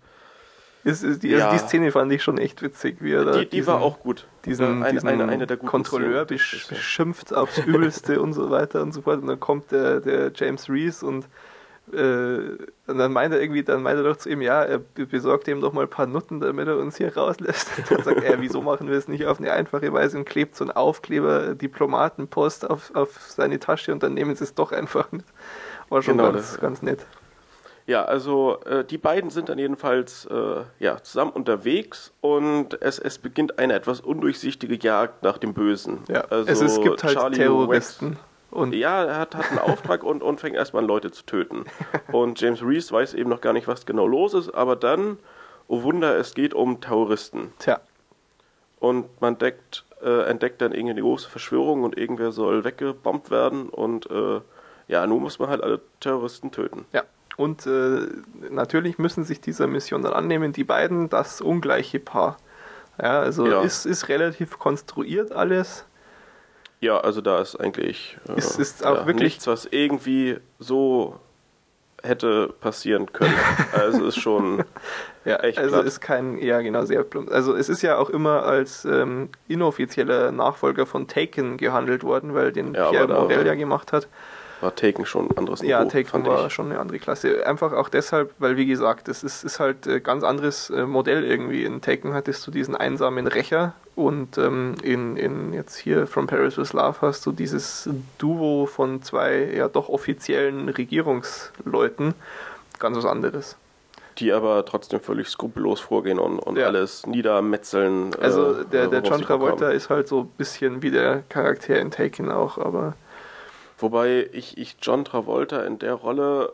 ist, ist die, ja. also die Szene fand ich schon echt witzig. Wie er da die, die diesen, war auch gut. Diesen, eine, diesen eine, eine der Kontrolleur beschimpft aufs Übelste und so weiter und so fort. Und dann kommt der, der James Reese und, äh, und dann meint er irgendwie, dann meint er doch zu ihm, ja, er besorgt ihm doch mal ein paar Nutten, damit er uns hier rauslässt. Und dann sagt er, wieso machen wir es nicht auf eine einfache Weise und klebt so einen Aufkleber Diplomatenpost auf, auf seine Tasche und dann nehmen sie es doch einfach mit. War schon genau, ganz, ganz nett. Ja, also äh, die beiden sind dann jedenfalls äh, ja, zusammen unterwegs und es, es beginnt eine etwas undurchsichtige Jagd nach dem Bösen. Ja, also es, es gibt halt Charlie Terroristen. Und ja, er hat, hat einen Auftrag und, und fängt erstmal an, Leute zu töten. Und James Reese weiß eben noch gar nicht, was genau los ist, aber dann, oh Wunder, es geht um Terroristen. Tja. Und man deckt, äh, entdeckt dann irgendwie eine große Verschwörung und irgendwer soll weggebombt werden und äh, ja, nun muss man halt alle Terroristen töten. Ja, und äh, natürlich müssen sich dieser Mission dann annehmen, die beiden, das ungleiche Paar. Ja, also ja. Ist, ist relativ konstruiert alles. Ja, also da ist eigentlich äh, ist, ist auch ja, wirklich nichts, was irgendwie so hätte passieren können. Also ist schon ja, echt also platt. ist kein ja genau sehr plump. Also es ist ja auch immer als ähm, inoffizieller Nachfolger von Taken gehandelt worden, weil den ja, Pierre Morel ja gemacht hat war Taken schon ein anderes Niveau. Ja, Taken war ich. schon eine andere Klasse. Einfach auch deshalb, weil wie gesagt, das ist, ist halt ein ganz anderes äh, Modell irgendwie. In Taken hattest du diesen einsamen Rächer und ähm, in, in jetzt hier From Paris with Love hast du dieses Duo von zwei ja doch offiziellen Regierungsleuten. Ganz was anderes die aber trotzdem völlig skrupellos vorgehen und, und ja. alles niedermetzeln. Also äh, der, der John Travolta ist halt so ein bisschen wie der Charakter in Taken auch, aber Wobei ich, ich John Travolta in der Rolle,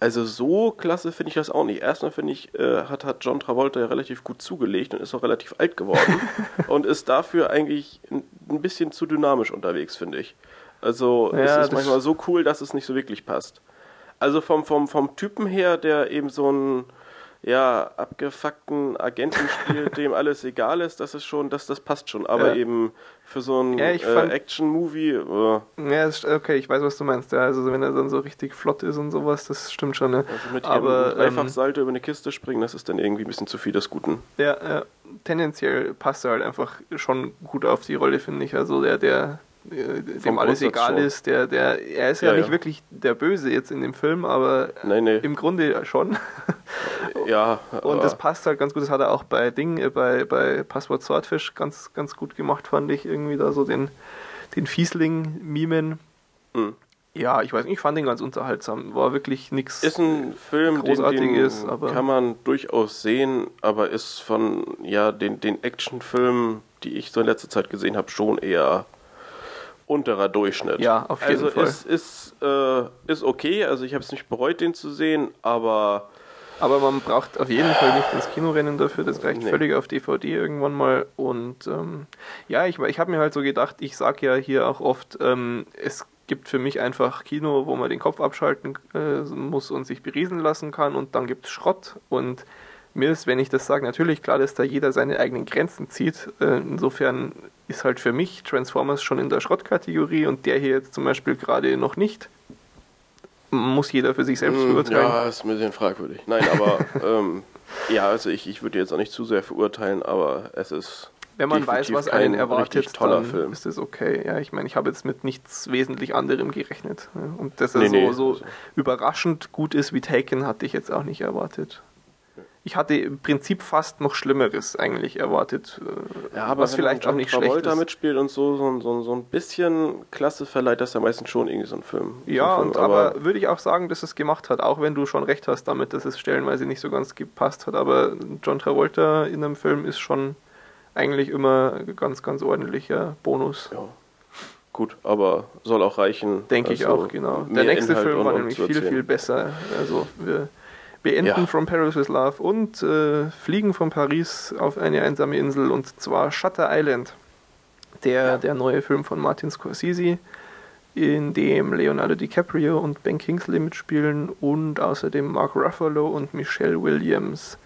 also so klasse finde ich das auch nicht. Erstmal finde ich, äh, hat, hat John Travolta ja relativ gut zugelegt und ist auch relativ alt geworden und ist dafür eigentlich ein, ein bisschen zu dynamisch unterwegs, finde ich. Also Ja, es ist manchmal so cool, dass es nicht so wirklich passt. Also vom, vom, vom Typen her, der eben so einen ja, abgefuckten Agenten spielt, dem alles egal ist, das ist schon, das, das passt schon. Aber Ja. eben für so einen Ja, äh, Action-Movie, äh, Ja, okay, ich weiß, was du meinst. Ja, also wenn er dann so richtig flott ist und sowas, das stimmt schon. Ne? also mit Aber, ihrem Dreifachsalto über eine Kiste springen, das ist dann irgendwie ein bisschen zu viel des Guten. Ja, ja, tendenziell passt er halt einfach schon gut auf die Rolle, finde ich. Also der, der dem Vom alles egal ist, der, der, er ist ja, Ja, nicht ja. wirklich der Böse jetzt in dem Film, aber Nee, nee. im Grunde schon. Ja, Und das passt halt ganz gut. Das hat er auch bei Ding, äh, bei, bei Passwort Swordfish ganz, ganz gut gemacht, fand ich irgendwie da so den, den Fiesling mimen. Mhm. Ja, ich weiß nicht, ich fand ihn ganz unterhaltsam. War wirklich nichts. Ist ein Film, den, Großartiges, den aber- kann man durchaus sehen, aber ist von ja den, den Actionfilmen, die ich so in letzter Zeit gesehen habe, schon eher unterer Durchschnitt. Ja, auf jeden also Fall. ist ist äh, ist okay. Also ich habe es nicht bereut, den zu sehen, aber Aber man braucht auf jeden Fall nicht ins Kino rennen dafür, das reicht Nee. völlig auf DVD irgendwann mal. Und ähm, ja, ich, ich habe mir halt so gedacht, ich sage ja hier auch oft, ähm, es gibt für mich einfach Kino, wo man den Kopf abschalten äh, muss und sich beriesen lassen kann und dann gibt es Schrott. Und mir ist, wenn ich das sage, natürlich klar, dass da jeder seine eigenen Grenzen zieht. Äh, insofern ist halt für mich Transformers schon in der Schrottkategorie und der hier jetzt zum Beispiel gerade noch nicht. Muss jeder für sich selbst Hm, beurteilen. Ja, ist ein bisschen fragwürdig. Nein, aber ähm, ja, also ich, ich würde jetzt auch nicht zu sehr verurteilen, aber es ist. Wenn man weiß, was einen erwartet, toller Film. ist es okay. Ja, ich meine, ich habe jetzt mit nichts wesentlich anderem gerechnet. Und dass er Nee, so, nee, so also- überraschend gut ist wie Taken, hatte ich jetzt auch nicht erwartet. Ich hatte im Prinzip fast noch Schlimmeres eigentlich erwartet. äh, Ja, aber was vielleicht auch nicht John schlecht Travolta ist. mitspielt und so, so, so, so ein bisschen Klasse verleiht das ja meistens schon irgendwie so ein Film. Ja, so ein und Film, aber, würde ich auch sagen, dass es gemacht hat, auch wenn du schon recht hast damit, dass es stellenweise nicht so ganz gepasst hat. Aber John Travolta in einem Film ist schon eigentlich immer ganz, ganz ordentlicher Bonus. Ja. Gut, aber soll auch reichen. Denke ich also auch, genau. Der nächste Inhalt Film war nämlich viel, viel besser. Also wir beenden Ja. From Paris with Love und äh, fliegen von Paris auf eine einsame Insel und zwar Shutter Island. Der, der neue Film von Martin Scorsese, in dem Leonardo DiCaprio und Ben Kingsley mitspielen und außerdem Mark Ruffalo und Michelle Williams.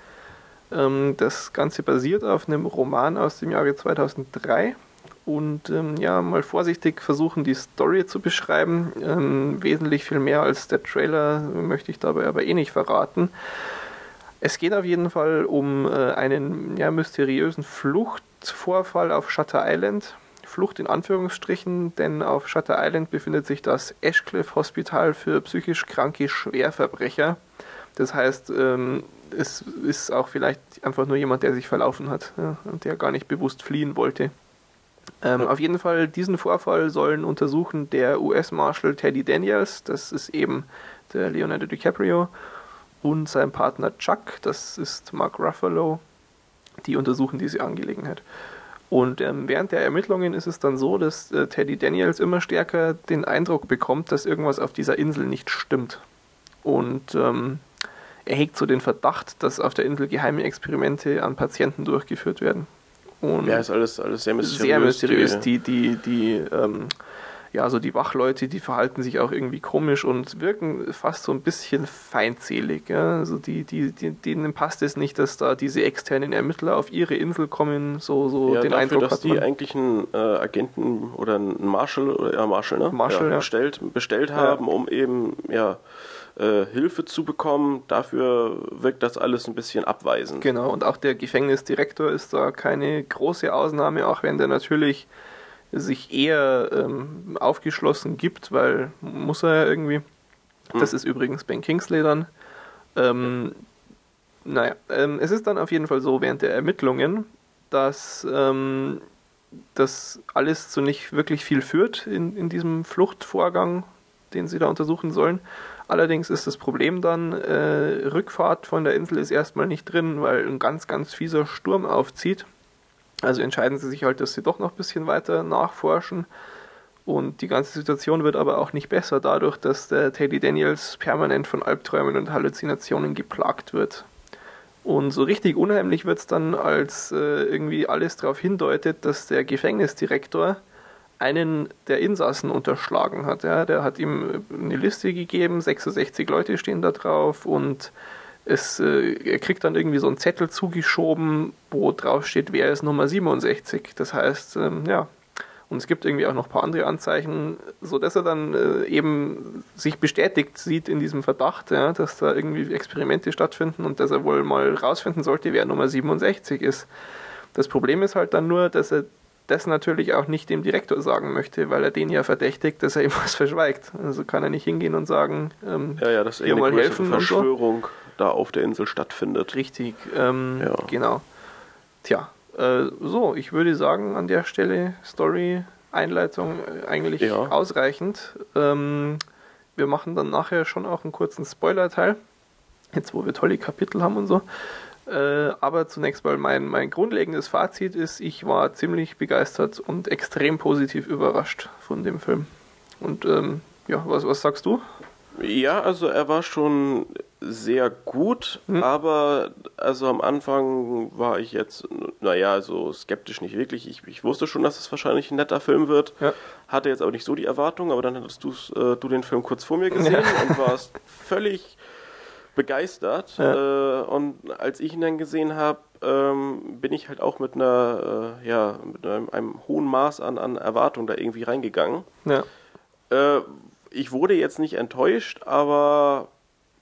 Ähm, das Ganze basiert auf einem Roman aus dem Jahre 2003 und ähm, ja, mal vorsichtig versuchen, die Story zu beschreiben. Ähm, wesentlich viel mehr als der Trailer möchte ich dabei aber eh nicht verraten. Es geht auf jeden Fall um äh, einen ja, mysteriösen Fluchtvorfall auf Shutter Island. Flucht in Anführungsstrichen, denn auf Shutter Island befindet sich das Ashcliff Hospital für psychisch kranke Schwerverbrecher. Das heißt, ähm, es ist auch vielleicht einfach nur jemand, der sich verlaufen hat ja, und der gar nicht bewusst fliehen wollte. Ähm, auf jeden Fall, diesen Vorfall sollen untersuchen der US-Marshal Teddy Daniels, das ist eben der Leonardo DiCaprio, und sein Partner Chuck, das ist Mark Ruffalo, die untersuchen diese Angelegenheit. Und ähm, während der Ermittlungen ist es dann so, dass äh, Teddy Daniels immer stärker den Eindruck bekommt, dass irgendwas auf dieser Insel nicht stimmt. Und ähm, er hegt so den Verdacht, dass auf der Insel geheime Experimente an Patienten durchgeführt werden. Und Ja, ist alles, alles sehr mysteriös. sehr mysteriös. Die, die, die, ähm, ja, so die Wachleute, die verhalten sich auch irgendwie komisch und wirken fast so ein bisschen feindselig. Ja? Also die, die, die, denen passt es nicht, dass da diese externen Ermittler auf ihre Insel kommen. So, so ja, den dafür, Eindruck dass hat die man. eigentlich einen äh, Agenten oder einen Marshal, oder ja, Marshal, ne? Marshal, ja. Bestellt, bestellt haben, um eben, ja, äh, Hilfe zu bekommen. Dafür wirkt das alles ein bisschen abweisend. Genau, und auch der Gefängnisdirektor ist da keine große Ausnahme, auch wenn der natürlich sich eher ähm, aufgeschlossen gibt, weil muss er ja irgendwie. Das ist übrigens Ben Kingsley dann. Ähm, naja, ähm, es ist dann auf jeden Fall so während der Ermittlungen, dass ähm, das alles zu nicht wirklich viel führt in, in diesem Fluchtvorgang, den sie da untersuchen sollen. Allerdings ist das Problem dann, äh, Rückfahrt von der Insel ist erstmal nicht drin, weil ein ganz, ganz fieser Sturm aufzieht. Also entscheiden sie sich halt, dass sie doch noch ein bisschen weiter nachforschen. Und die ganze Situation wird aber auch nicht besser dadurch, dass der Teddy Daniels permanent von Albträumen und Halluzinationen geplagt wird. Und so richtig unheimlich wird es dann, als äh, irgendwie alles darauf hindeutet, dass der Gefängnisdirektor einen der Insassen unterschlagen hat. Ja. Der hat ihm eine Liste gegeben, 66 Leute stehen da drauf und es, äh, er kriegt dann irgendwie so einen Zettel zugeschoben, wo drauf steht, wer ist Nummer 67. Das heißt, ähm, ja, und es gibt irgendwie auch noch ein paar andere Anzeichen, sodass er dann äh, eben sich bestätigt sieht in diesem Verdacht, ja, dass da irgendwie Experimente stattfinden und dass er wohl mal rausfinden sollte, wer Nummer 67 ist. Das Problem ist halt dann nur, dass er das natürlich auch nicht dem Direktor sagen möchte, weil er den ja verdächtigt, dass er ihm was verschweigt. Also kann er nicht hingehen und sagen, ähm, ja, ja, dass hier mal helfen Verschwörung so. da auf der Insel stattfindet. Richtig, ähm, ja. genau. Tja, äh, so, ich würde sagen, an der Stelle Story, Einleitung äh, eigentlich ja. ausreichend. Ähm, wir machen dann nachher schon auch einen kurzen Spoiler-Teil, jetzt wo wir tolle Kapitel haben und so. Äh, aber zunächst mal mein, mein grundlegendes Fazit ist, ich war ziemlich begeistert und extrem positiv überrascht von dem Film. Und ähm, ja, was, was sagst du? Ja, also er war schon sehr gut, hm. aber also am Anfang war ich jetzt, naja, so skeptisch nicht wirklich. Ich, ich wusste schon, dass es wahrscheinlich ein netter Film wird. Ja. Hatte jetzt auch nicht so die Erwartung, aber dann hattest äh, du den Film kurz vor mir gesehen ja. und warst völlig begeistert. Ja. Äh, und als ich ihn dann gesehen habe, ähm, bin ich halt auch mit einer, äh, ja, mit einem, einem, hohen Maß an, an Erwartung da irgendwie reingegangen. Ja. Äh, ich wurde jetzt nicht enttäuscht, aber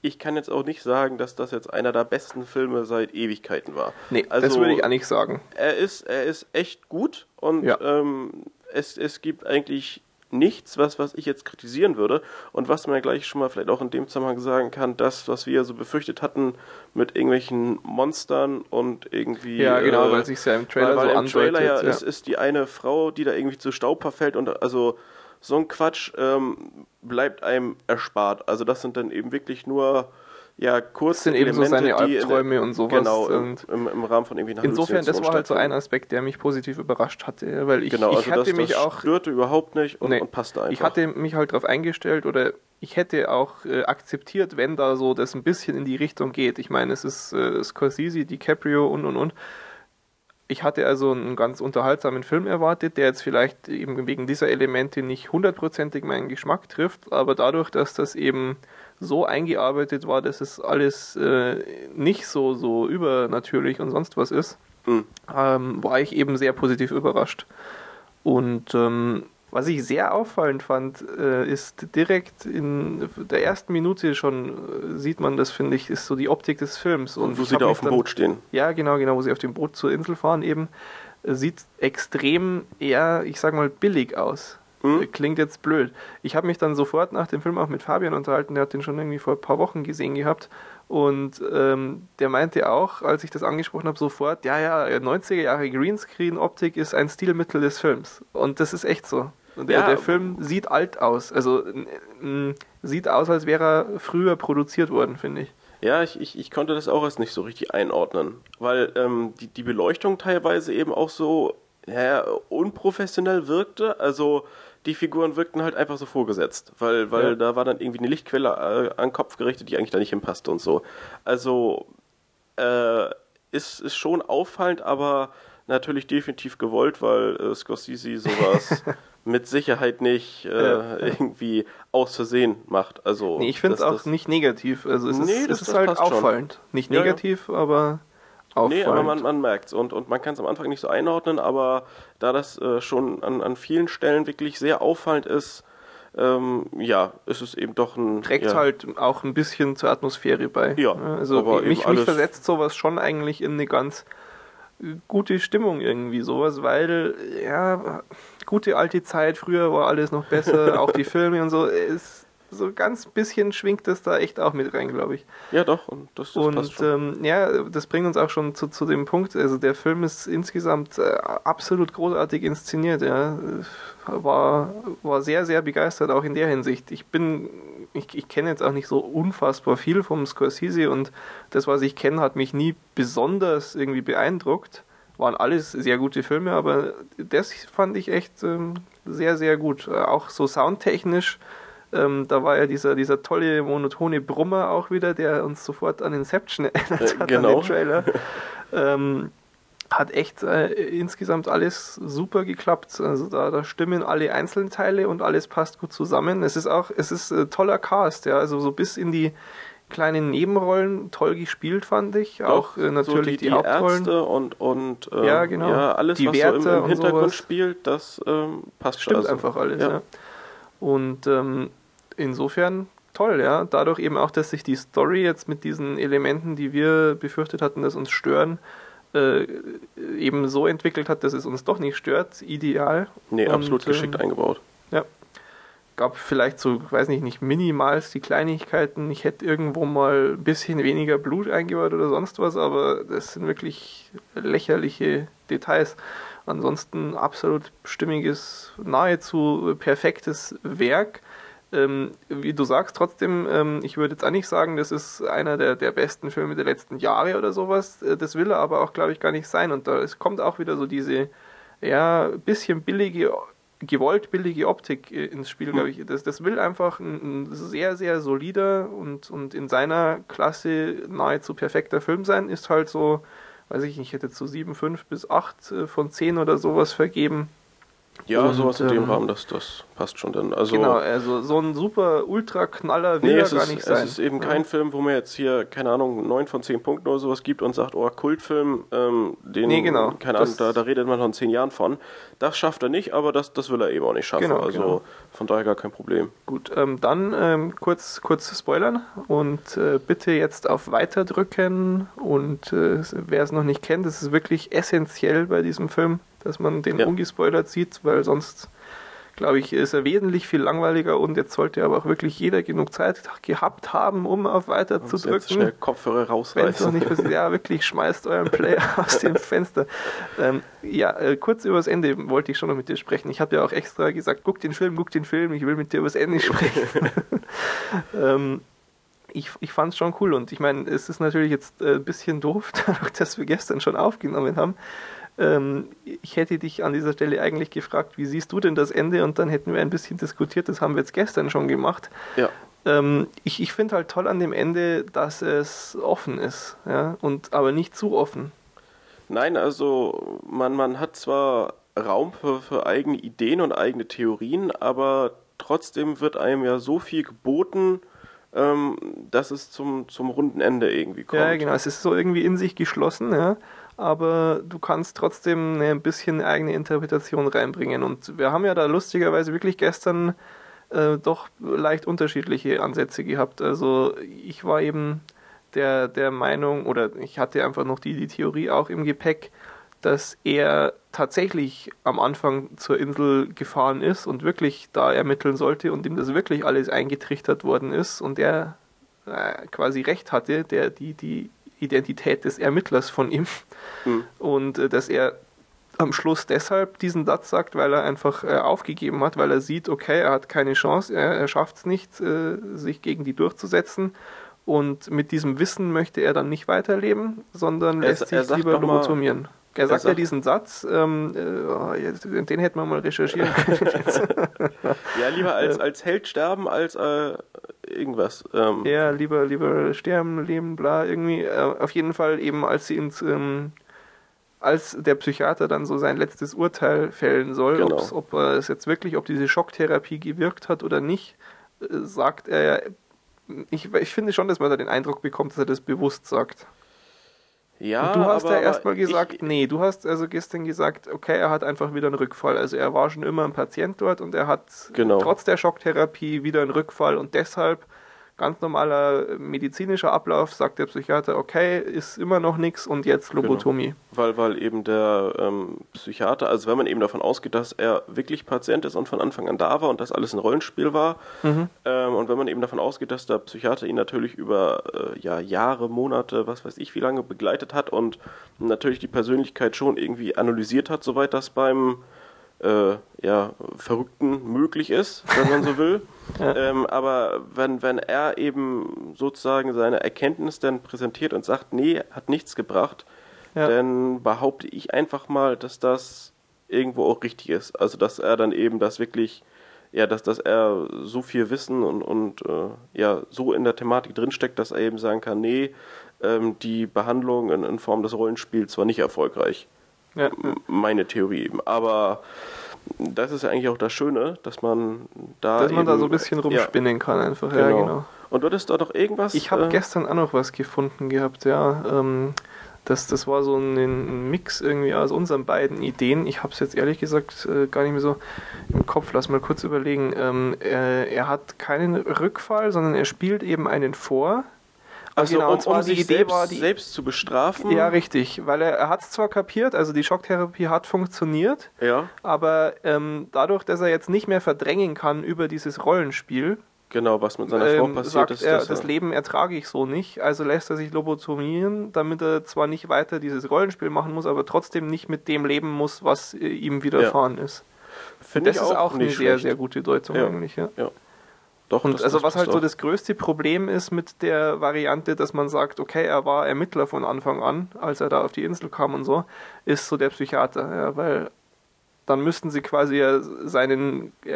ich kann jetzt auch nicht sagen, dass das jetzt einer der besten Filme seit Ewigkeiten war. Nee, also, das würde ich auch nicht sagen. Er ist, er ist echt gut und ja. ähm, es, es gibt eigentlich nichts, was, was ich jetzt kritisieren würde und was man ja gleich schon mal vielleicht auch in dem Zusammenhang sagen kann, das, was wir so befürchtet hatten mit irgendwelchen Monstern und irgendwie... Ja, genau, äh, weil sich ja im Trailer weil, weil so im Trailer ja, ja. Es ist die eine Frau, die da irgendwie zu Staub verfällt und also so ein Quatsch ähm, bleibt einem erspart. Also das sind dann eben wirklich nur ja, kurz das sind eben so seine Albträume und sowas. Genau, im, im, im, Rahmen von irgendwie Insofern, das war halt so ein Aspekt, der mich positiv überrascht hatte, weil ich, genau, ich also hatte das, mich das auch störte überhaupt nicht und, nee, und passte einfach. Ich hatte mich halt darauf eingestellt oder ich hätte auch äh, akzeptiert, wenn da so das ein bisschen in die Richtung geht. Ich meine, es ist äh, Scorsese, DiCaprio und und und. Ich hatte also einen ganz unterhaltsamen Film erwartet, der jetzt vielleicht eben wegen dieser Elemente nicht hundertprozentig meinen Geschmack trifft, aber dadurch, dass das eben so eingearbeitet war, dass es alles äh, nicht so, so übernatürlich und sonst was ist, mhm. ähm, war ich eben sehr positiv überrascht. Und ähm, was ich sehr auffallend fand, äh, ist direkt in der ersten Minute schon äh, sieht man das, finde ich, ist so die Optik des Films. Und, wo sie da auf dem Boot stehen. Ja, genau, genau, wo sie auf dem Boot zur Insel fahren eben, äh, sieht extrem eher, ich sag mal, billig aus. Hm? Klingt jetzt blöd. Ich habe mich dann sofort nach dem Film auch mit Fabian unterhalten, der hat den schon irgendwie vor ein paar Wochen gesehen gehabt. Und ähm, der meinte auch, als ich das angesprochen habe, sofort, ja, ja, 90er Jahre Greenscreen-Optik ist ein Stilmittel des Films. Und das ist echt so. Der, ja. der Film sieht alt aus. Also sieht aus, als wäre er früher produziert worden, finde ich. Ja, ich, ich, ich konnte das auch erst nicht so richtig einordnen, weil ähm, die, die Beleuchtung teilweise eben auch so ja, unprofessionell wirkte. Also die Figuren wirkten halt einfach so vorgesetzt, weil, weil ja. da war dann irgendwie eine Lichtquelle äh, an den Kopf gerichtet, die eigentlich da nicht hinpasste und so. Also äh, ist, ist schon auffallend, aber natürlich definitiv gewollt, weil äh, Scorsese sowas mit Sicherheit nicht äh, ja. irgendwie aus Versehen macht. Also, nee, ich finde es auch nicht negativ. Also es nee, ist, das, es ist halt auffallend. Schon. Nicht negativ, ja. aber auffallend. Nee, aber man, man merkt es. Und, und man kann es am Anfang nicht so einordnen, aber da das äh, schon an, an vielen Stellen wirklich sehr auffallend ist, ähm, ja, ist es eben doch ein. Trägt ja. halt auch ein bisschen zur Atmosphäre bei. Ja, also aber mich, mich versetzt sowas schon eigentlich in eine ganz gute Stimmung irgendwie sowas, weil ja gute alte Zeit, früher war alles noch besser, auch die Filme und so, ist so ganz bisschen schwingt das da echt auch mit rein, glaube ich. Ja, doch, und das, das Und ähm, ja, das bringt uns auch schon zu, zu dem Punkt, also der Film ist insgesamt äh, absolut großartig inszeniert, ja. War, war sehr, sehr begeistert, auch in der Hinsicht. Ich bin, ich, ich kenne jetzt auch nicht so unfassbar viel vom Scorsese und das, was ich kenne, hat mich nie besonders irgendwie beeindruckt waren alles sehr gute Filme, aber das fand ich echt ähm, sehr, sehr gut. Auch so soundtechnisch. Ähm, da war ja dieser, dieser tolle monotone Brummer auch wieder, der uns sofort an Inception erinnert hat, genau. an den Trailer. ähm, hat echt äh, insgesamt alles super geklappt. Also da, da stimmen alle Einzelteile und alles passt gut zusammen. Es ist auch, es ist ein toller Cast, ja, also so bis in die kleinen Nebenrollen toll gespielt, fand ich. Doch, auch äh, natürlich so die, die, die Hauptrollen. Ärzte und, und ähm, Ja, genau. ja, alles, Die was so Wärter im, im und Hintergrund spielt, das ähm, passt Stimmt also. einfach alles, ja. Ja. Und ähm, insofern toll, ja. Dadurch eben auch, dass sich die Story jetzt mit diesen Elementen, die wir befürchtet hatten, dass uns stören, äh, eben so entwickelt hat, dass es uns doch nicht stört. Ideal. Nee, Und, absolut geschickt ähm, eingebaut. Ja. Gab vielleicht so, weiß nicht, nicht minimals die Kleinigkeiten. Ich hätte irgendwo mal ein bisschen weniger Blut eingebaut oder sonst was, aber das sind wirklich lächerliche Details. Ansonsten absolut stimmiges, nahezu perfektes Werk. Ähm, wie du sagst, trotzdem, ähm, ich würde jetzt auch nicht sagen, das ist einer der, der besten Filme der letzten Jahre oder sowas. Äh, Das will er aber auch, glaube ich, gar nicht sein. Und da es kommt auch wieder so diese, ja, bisschen billige, gewollt billige Optik äh, ins Spiel, glaube ich. Das, das will einfach ein, ein sehr, sehr solider und, und in seiner Klasse nahezu perfekter Film sein. Ist halt so, weiß ich nicht, ich hätte jetzt so 7, 5 bis 8 äh, von 10 oder sowas vergeben. Ja, Und, sowas in dem ähm, Rahmen, das, das passt schon dann. Also, genau, also so ein super Ultra-Knaller will Nee, es gar ist, nicht es sein. ist eben Ja. kein Film, wo man jetzt hier, keine Ahnung, 9 von 10 Punkten oder sowas gibt und sagt, oh, Kultfilm, ähm, den, Nee, genau. keine Ahnung, da, da redet man noch in 10 Jahren von. Das schafft er nicht, aber das, das will er eben auch nicht schaffen. Genau, also genau. von daher gar kein Problem. Gut, ähm, dann ähm, kurz, kurz spoilern und äh, bitte jetzt auf Weiter drücken. Und äh, wer es noch nicht kennt, das ist wirklich essentiell bei diesem Film, dass man den Ja. ungespoilert sieht, weil sonst, glaube ich, ist er wesentlich viel langweiliger und jetzt sollte aber auch wirklich jeder genug Zeit gehabt haben, um auf Weiter zu drücken. schnell Kopfhörer rausreißen. nicht passiert, ja, wirklich, schmeißt euren Player aus dem Fenster. Ähm, ja, äh, kurz übers Ende wollte ich schon noch mit dir sprechen. Ich habe ja auch extra gesagt, guck den Film, guck den Film, ich will mit dir übers Ende sprechen. ähm, ich, ich fand es schon cool und ich meine, es ist natürlich jetzt äh, ein bisschen doof, dadurch, dass wir gestern schon aufgenommen haben. Ähm, ich hätte dich an dieser Stelle eigentlich gefragt, wie siehst du denn das Ende? Und dann hätten wir ein bisschen diskutiert, das haben wir jetzt gestern schon gemacht. Ja. Ähm, ich ich finde halt toll an dem Ende, dass es offen ist, ja, und aber nicht zu offen. Nein, also man, man hat zwar Raum für, für eigene Ideen und eigene Theorien, aber trotzdem wird einem ja so viel geboten, ähm, dass es zum, zum runden Ende irgendwie kommt. Ja, genau. Es ist so irgendwie in sich geschlossen, ja. Aber du kannst trotzdem ne, ein bisschen eigene Interpretation reinbringen. Und wir haben ja da lustigerweise wirklich gestern äh, doch leicht unterschiedliche Ansätze gehabt. Also ich war eben der, der Meinung, oder ich hatte einfach noch die, die Theorie auch im Gepäck, dass er tatsächlich am Anfang zur Insel gefahren ist und wirklich da ermitteln sollte und ihm das wirklich alles eingetrichtert worden ist und er äh, quasi recht hatte, der die, die Identität des Ermittlers von ihm Hm. und äh, dass er am Schluss deshalb diesen Satz sagt, weil er einfach äh, aufgegeben hat, weil er sieht, okay, er hat keine Chance, er, er schafft es nicht, äh, sich gegen die durchzusetzen. Und mit diesem Wissen möchte er dann nicht weiterleben, sondern Er- lässt er sich sagt lieber lobotomieren. Er sagt ja diesen Satz, ähm, äh, oh, den hätten wir mal recherchieren können. Ja, lieber als, als Held sterben, als äh, irgendwas. Ähm, Ja, lieber, lieber sterben, leben, bla, irgendwie. Äh, auf jeden Fall eben, als sie ins, ähm, als der Psychiater dann so sein letztes Urteil fällen soll, Genau. ob er es jetzt wirklich, ob diese Schocktherapie gewirkt hat oder nicht, äh, sagt er, ich, ich finde schon, dass man da den Eindruck bekommt, dass er das bewusst sagt. Ja Und du hast aber, ja erstmal gesagt, ich, nee, du hast also gestern gesagt, okay, er hat einfach wieder einen Rückfall. Also er war schon immer ein Patient dort und er hat Genau. trotz der Schocktherapie wieder einen Rückfall und deshalb ganz normaler medizinischer Ablauf, sagt der Psychiater, okay, ist immer noch nichts und jetzt Lobotomie. Weil, weil eben der ähm, Psychiater, also wenn man eben davon ausgeht, dass er wirklich Patient ist und von Anfang an da war und das alles ein Rollenspiel war, Mhm. ähm, und wenn man eben davon ausgeht, dass der Psychiater ihn natürlich über äh, ja, Jahre, Monate, was weiß ich wie lange begleitet hat und natürlich die Persönlichkeit schon irgendwie analysiert hat, soweit das beim äh, ja, Verrückten möglich ist, wenn man so will. Ja. ähm, aber wenn, wenn er eben sozusagen seine Erkenntnis dann präsentiert und sagt, nee, hat nichts gebracht, Ja. dann behaupte ich einfach mal, dass das irgendwo auch richtig ist. Also dass er dann eben das wirklich, ja, dass, dass er so viel Wissen und, und äh, ja, so in der Thematik drinsteckt, dass er eben sagen kann, nee, ähm, die Behandlung in, in Form des Rollenspiels war nicht erfolgreich. Ja. Meine Theorie eben. Aber das ist ja eigentlich auch das Schöne, dass man da. Dass man da eben- so ein bisschen ja, rumspinnen kann einfach. Ja, genau. genau. Und du hattest da noch irgendwas? Ich habe äh, gestern auch noch was gefunden gehabt, ja. Ähm, das, das war so ein, ein Mix irgendwie aus unseren beiden Ideen. Ich habe es jetzt ehrlich gesagt äh, gar nicht mehr so im Kopf. Lass mal kurz überlegen. Ähm, er, er hat keinen Rückfall, sondern er spielt eben einen vor. Also, genau, um, und zwar um die sich war die, selbst zu bestrafen. Ja, richtig, weil er, er hat es zwar kapiert, also die Schocktherapie hat funktioniert, Ja, aber ähm, dadurch, dass er jetzt nicht mehr verdrängen kann über dieses Rollenspiel, genau, was mit seiner Frau ähm, passiert sagt ist. er, dass das Leben ertrage ich so nicht, also lässt er sich lobotomieren, damit er zwar nicht weiter dieses Rollenspiel machen muss, aber trotzdem nicht mit dem leben muss, was äh, ihm widerfahren ist. Finde das ich ist auch eine nicht sehr, schlecht. sehr gute Deutung Ja. eigentlich, ja. Doch, Und das- also das was halt passt so auch. das größte Problem ist mit der Variante, dass man sagt, okay, er war Ermittler von Anfang an, als er da auf die Insel kam und so, ist so der Psychiater, ja, weil dann müssten sie quasi ja seinen äh,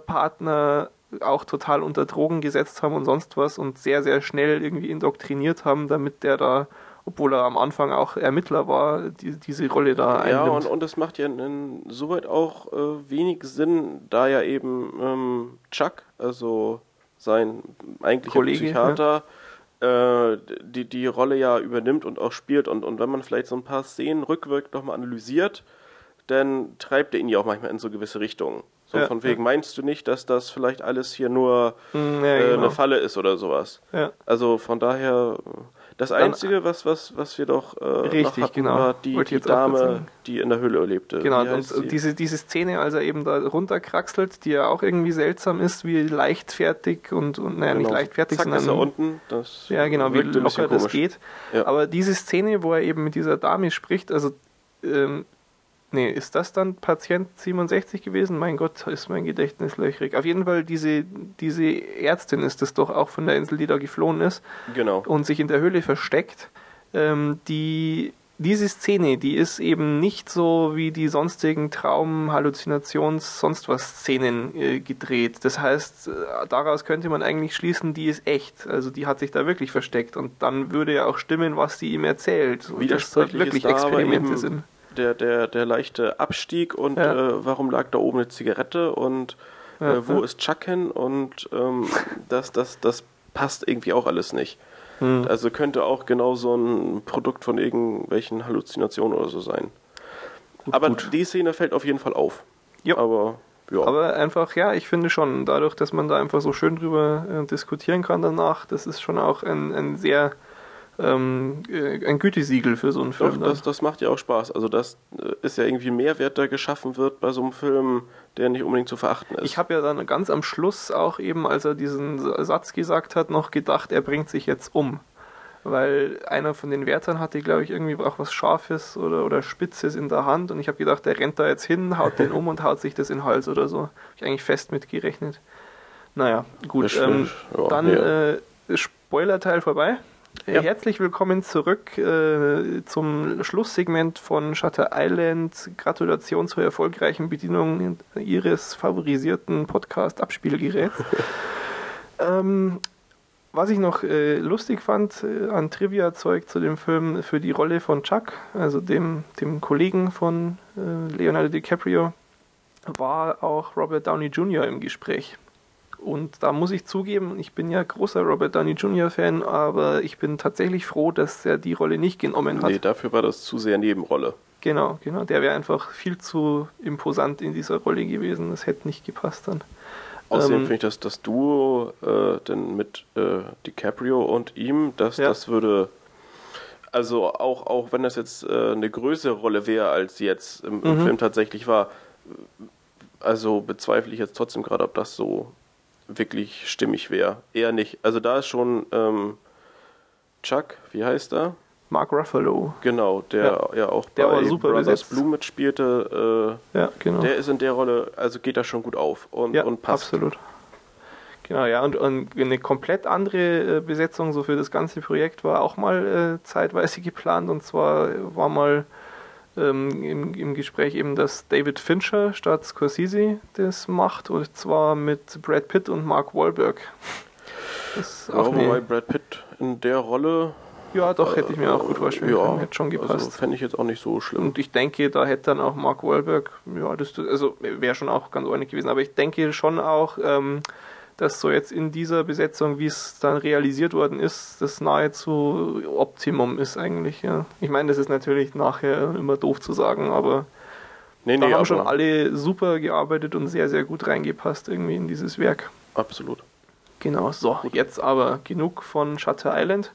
Ermittlerpartner auch total unter Drogen gesetzt haben und sonst was und sehr, sehr schnell irgendwie indoktriniert haben, damit der da, obwohl er am Anfang auch Ermittler war, die, diese Rolle da Ja, einnimmt. und, und das macht ja in, insoweit auch äh, wenig Sinn, da ja eben ähm, Chuck, also sein eigentlicher Kollege, Psychiater, äh, die, die Rolle ja übernimmt und auch spielt. Und, und wenn man vielleicht so ein paar Szenen rückwirkend nochmal analysiert, dann treibt er ihn ja auch manchmal in so gewisse Richtungen. So Ja, von wegen, meinst du nicht, dass das vielleicht alles hier nur Mm, ja, äh, genau. eine Falle ist oder sowas? ja. Also von daher, das Einzige, was, was, was wir doch äh, Richtig, hatten, genau. war die, die Dame, die in der Höhle lebte. Genau, und, diese, diese Szene, als er eben da runterkraxelt, die ja auch irgendwie seltsam ist, wie leichtfertig und, und naja, nicht Genau. leichtfertig, Zack, ist er sondern unten. Das ja, genau, wie locker das geht. Ja. Aber diese Szene, wo er eben mit dieser Dame spricht, also, ähm, nee, ist das dann Patient 67 gewesen? Mein Gott, ist mein Gedächtnis löchrig. Auf jeden Fall, diese, diese Ärztin ist das doch auch von der Insel, die da geflohen ist Genau. und sich in der Höhle versteckt. Ähm, die, diese Szene, die ist eben nicht so wie die sonstigen Traum-, Halluzinations-, sonst was Szenen äh, gedreht. Das heißt, äh, daraus könnte man eigentlich schließen, die ist echt. Also die hat sich da wirklich versteckt und dann würde ja auch stimmen, was sie ihm erzählt. Und das wirklich da Experimente sind. Der, der, der leichte Abstieg und Ja. äh, warum lag da oben eine Zigarette und Ja, äh, wo ja. ist Chuck hin und ähm, das, das, das passt irgendwie auch alles nicht. Hm. Also könnte auch genau so ein Produkt von irgendwelchen Halluzinationen oder so sein. Gut, Aber gut. die Szene fällt auf jeden Fall auf. Ja. Aber ja. Aber einfach, ja, ich finde schon, dadurch, dass man da einfach so schön drüber äh, diskutieren kann danach, das ist schon auch ein, ein sehr ähm, äh, ein Gütesiegel für so einen Doch, Film. das, das macht ja auch Spaß. Also das äh, ist ja irgendwie ein Mehrwert, der geschaffen wird bei so einem Film, der nicht unbedingt zu verachten ist. Ich habe ja dann ganz am Schluss auch eben, als er diesen Satz gesagt hat, noch gedacht, er bringt sich jetzt um. Weil einer von den Wärtern hatte, glaube ich, irgendwie auch was Scharfes oder, oder Spitzes in der Hand und ich habe gedacht, der rennt da jetzt hin, haut den um und haut sich das in den Hals oder so. Hab ich eigentlich fest mitgerechnet. Naja, gut. Ähm. Ja, dann nee. äh, Spoiler-Teil vorbei. Ja. Herzlich willkommen zurück äh, zum Schlusssegment von Shutter Island. Gratulation zur erfolgreichen Bedienung Ihres favorisierten Podcast-Abspielgeräts. ähm, was ich noch äh, lustig fand äh, an Trivia-Zeug zu dem Film für die Rolle von Chuck, also dem, dem Kollegen von äh, Leonardo DiCaprio, war auch Robert Downey Jr. im Gespräch. Und da muss ich zugeben, ich bin ja großer Robert Downey Jr. Fan, aber ich bin tatsächlich froh, dass er die Rolle nicht genommen hat. nee, dafür war das zu sehr Nebenrolle. Genau, genau. Der wäre einfach viel zu imposant in dieser Rolle gewesen. Das hätte nicht gepasst dann. Außerdem Ähm, finde ich, dass das Duo äh, denn mit äh, DiCaprio und ihm, das, Ja. das würde. Also auch, auch wenn das jetzt äh, eine größere Rolle wäre, als sie jetzt im, im Mhm. Film tatsächlich war, also bezweifle ich jetzt trotzdem gerade, ob das so wirklich stimmig wäre. Eher nicht. Also da ist schon ähm, Chuck, wie heißt er? Mark Ruffalo. Genau, der ja, auch Der bei war super Brothers besetzt. Blue mitspielte. Äh, Ja, genau. der ist in der Rolle, also geht da schon gut auf und, ja, und passt. absolut. Genau, ja, und, und eine komplett andere äh, Besetzung so für das ganze Projekt war auch mal äh, zeitweise geplant. Und zwar war mal ähm, im, im Gespräch eben, dass David Fincher statt Scorsese das macht. Und zwar mit Brad Pitt und Mark Wahlberg. Das Ja, auch wobei Brad Pitt in der Rolle Ja, doch, hätte ich mir auch gut vorstellen ja, können. Hätte schon gepasst. Also fände ich jetzt auch nicht so schlimm. Und ich denke, da hätte dann auch Mark Wahlberg, ja, das also wäre schon auch ganz ordentlich gewesen. Aber ich denke schon auch, ähm, dass so jetzt in dieser Besetzung, wie es dann realisiert worden ist, das nahezu Optimum ist eigentlich. Ja. Ich meine, das ist natürlich nachher immer doof zu sagen, aber nee, da nee, haben aber schon alle super gearbeitet und sehr, sehr gut reingepasst irgendwie in dieses Werk. absolut. Genau, so, jetzt aber genug von Shutter Island.